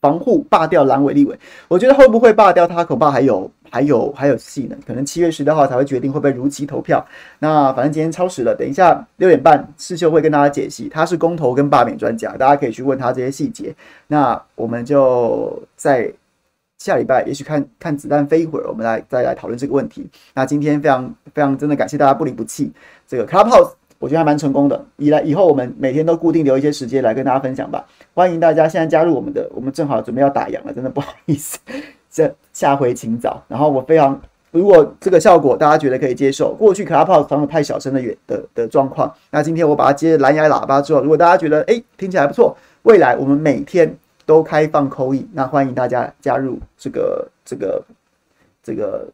防护，罢掉蓝委立委。我觉得会不会罢掉他，恐怕还有还有还有戏呢。可能七月十六号才会决定会不会如期投票。那反正今天超时了，等一下六点半世秀会跟大家解析。他是公投跟罢免专家，大家可以去问他这些细节。那我们就在。下礼拜也许看看子弹飞一会儿，我们来再来讨论这个问题。那今天非常非常真的感谢大家不离不弃。这个 Clubhouse 我觉得还蛮成功的。以来以后我们每天都固定留一些时间来跟大家分享吧。欢迎大家现在加入我们的，我们正好准备要打烊了，真的不好意思。这下回请早。然后我非常，如果这个效果大家觉得可以接受，过去 Clubhouse 常有太小声的远的的状况。那今天我把它接蓝牙喇叭之后，如果大家觉得哎听起来不错，未来我们每天。都开放口译那欢迎大家加入这个这个这个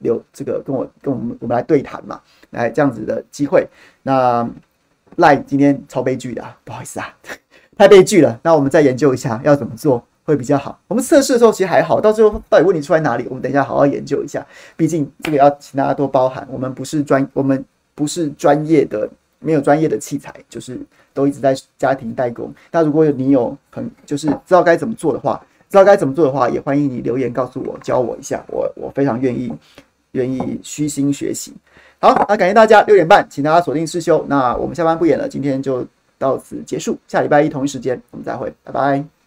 留这个跟我跟我们我们来对谈嘛，来这样子的机会。那赖今天超悲剧的，不好意思啊，太悲剧了。那我们再研究一下要怎么做会比较好。我们测试的时候其实还好，到最后到底问题出在哪里？我们等一下好好研究一下。毕竟这个要请大家多包涵，我们不是专我们不是专业的，没有专业的器材，就是。都一直在家庭代工。那如果你有很就是知道该怎么做的话，知道该怎么做的话，也欢迎你留言告诉我，教我一下，我我非常愿意愿意虚心学习。好，那感谢大家，六点半，请大家锁定思修。那我们下班不演了，今天就到此结束，下礼拜一同一时间我们再会，拜拜。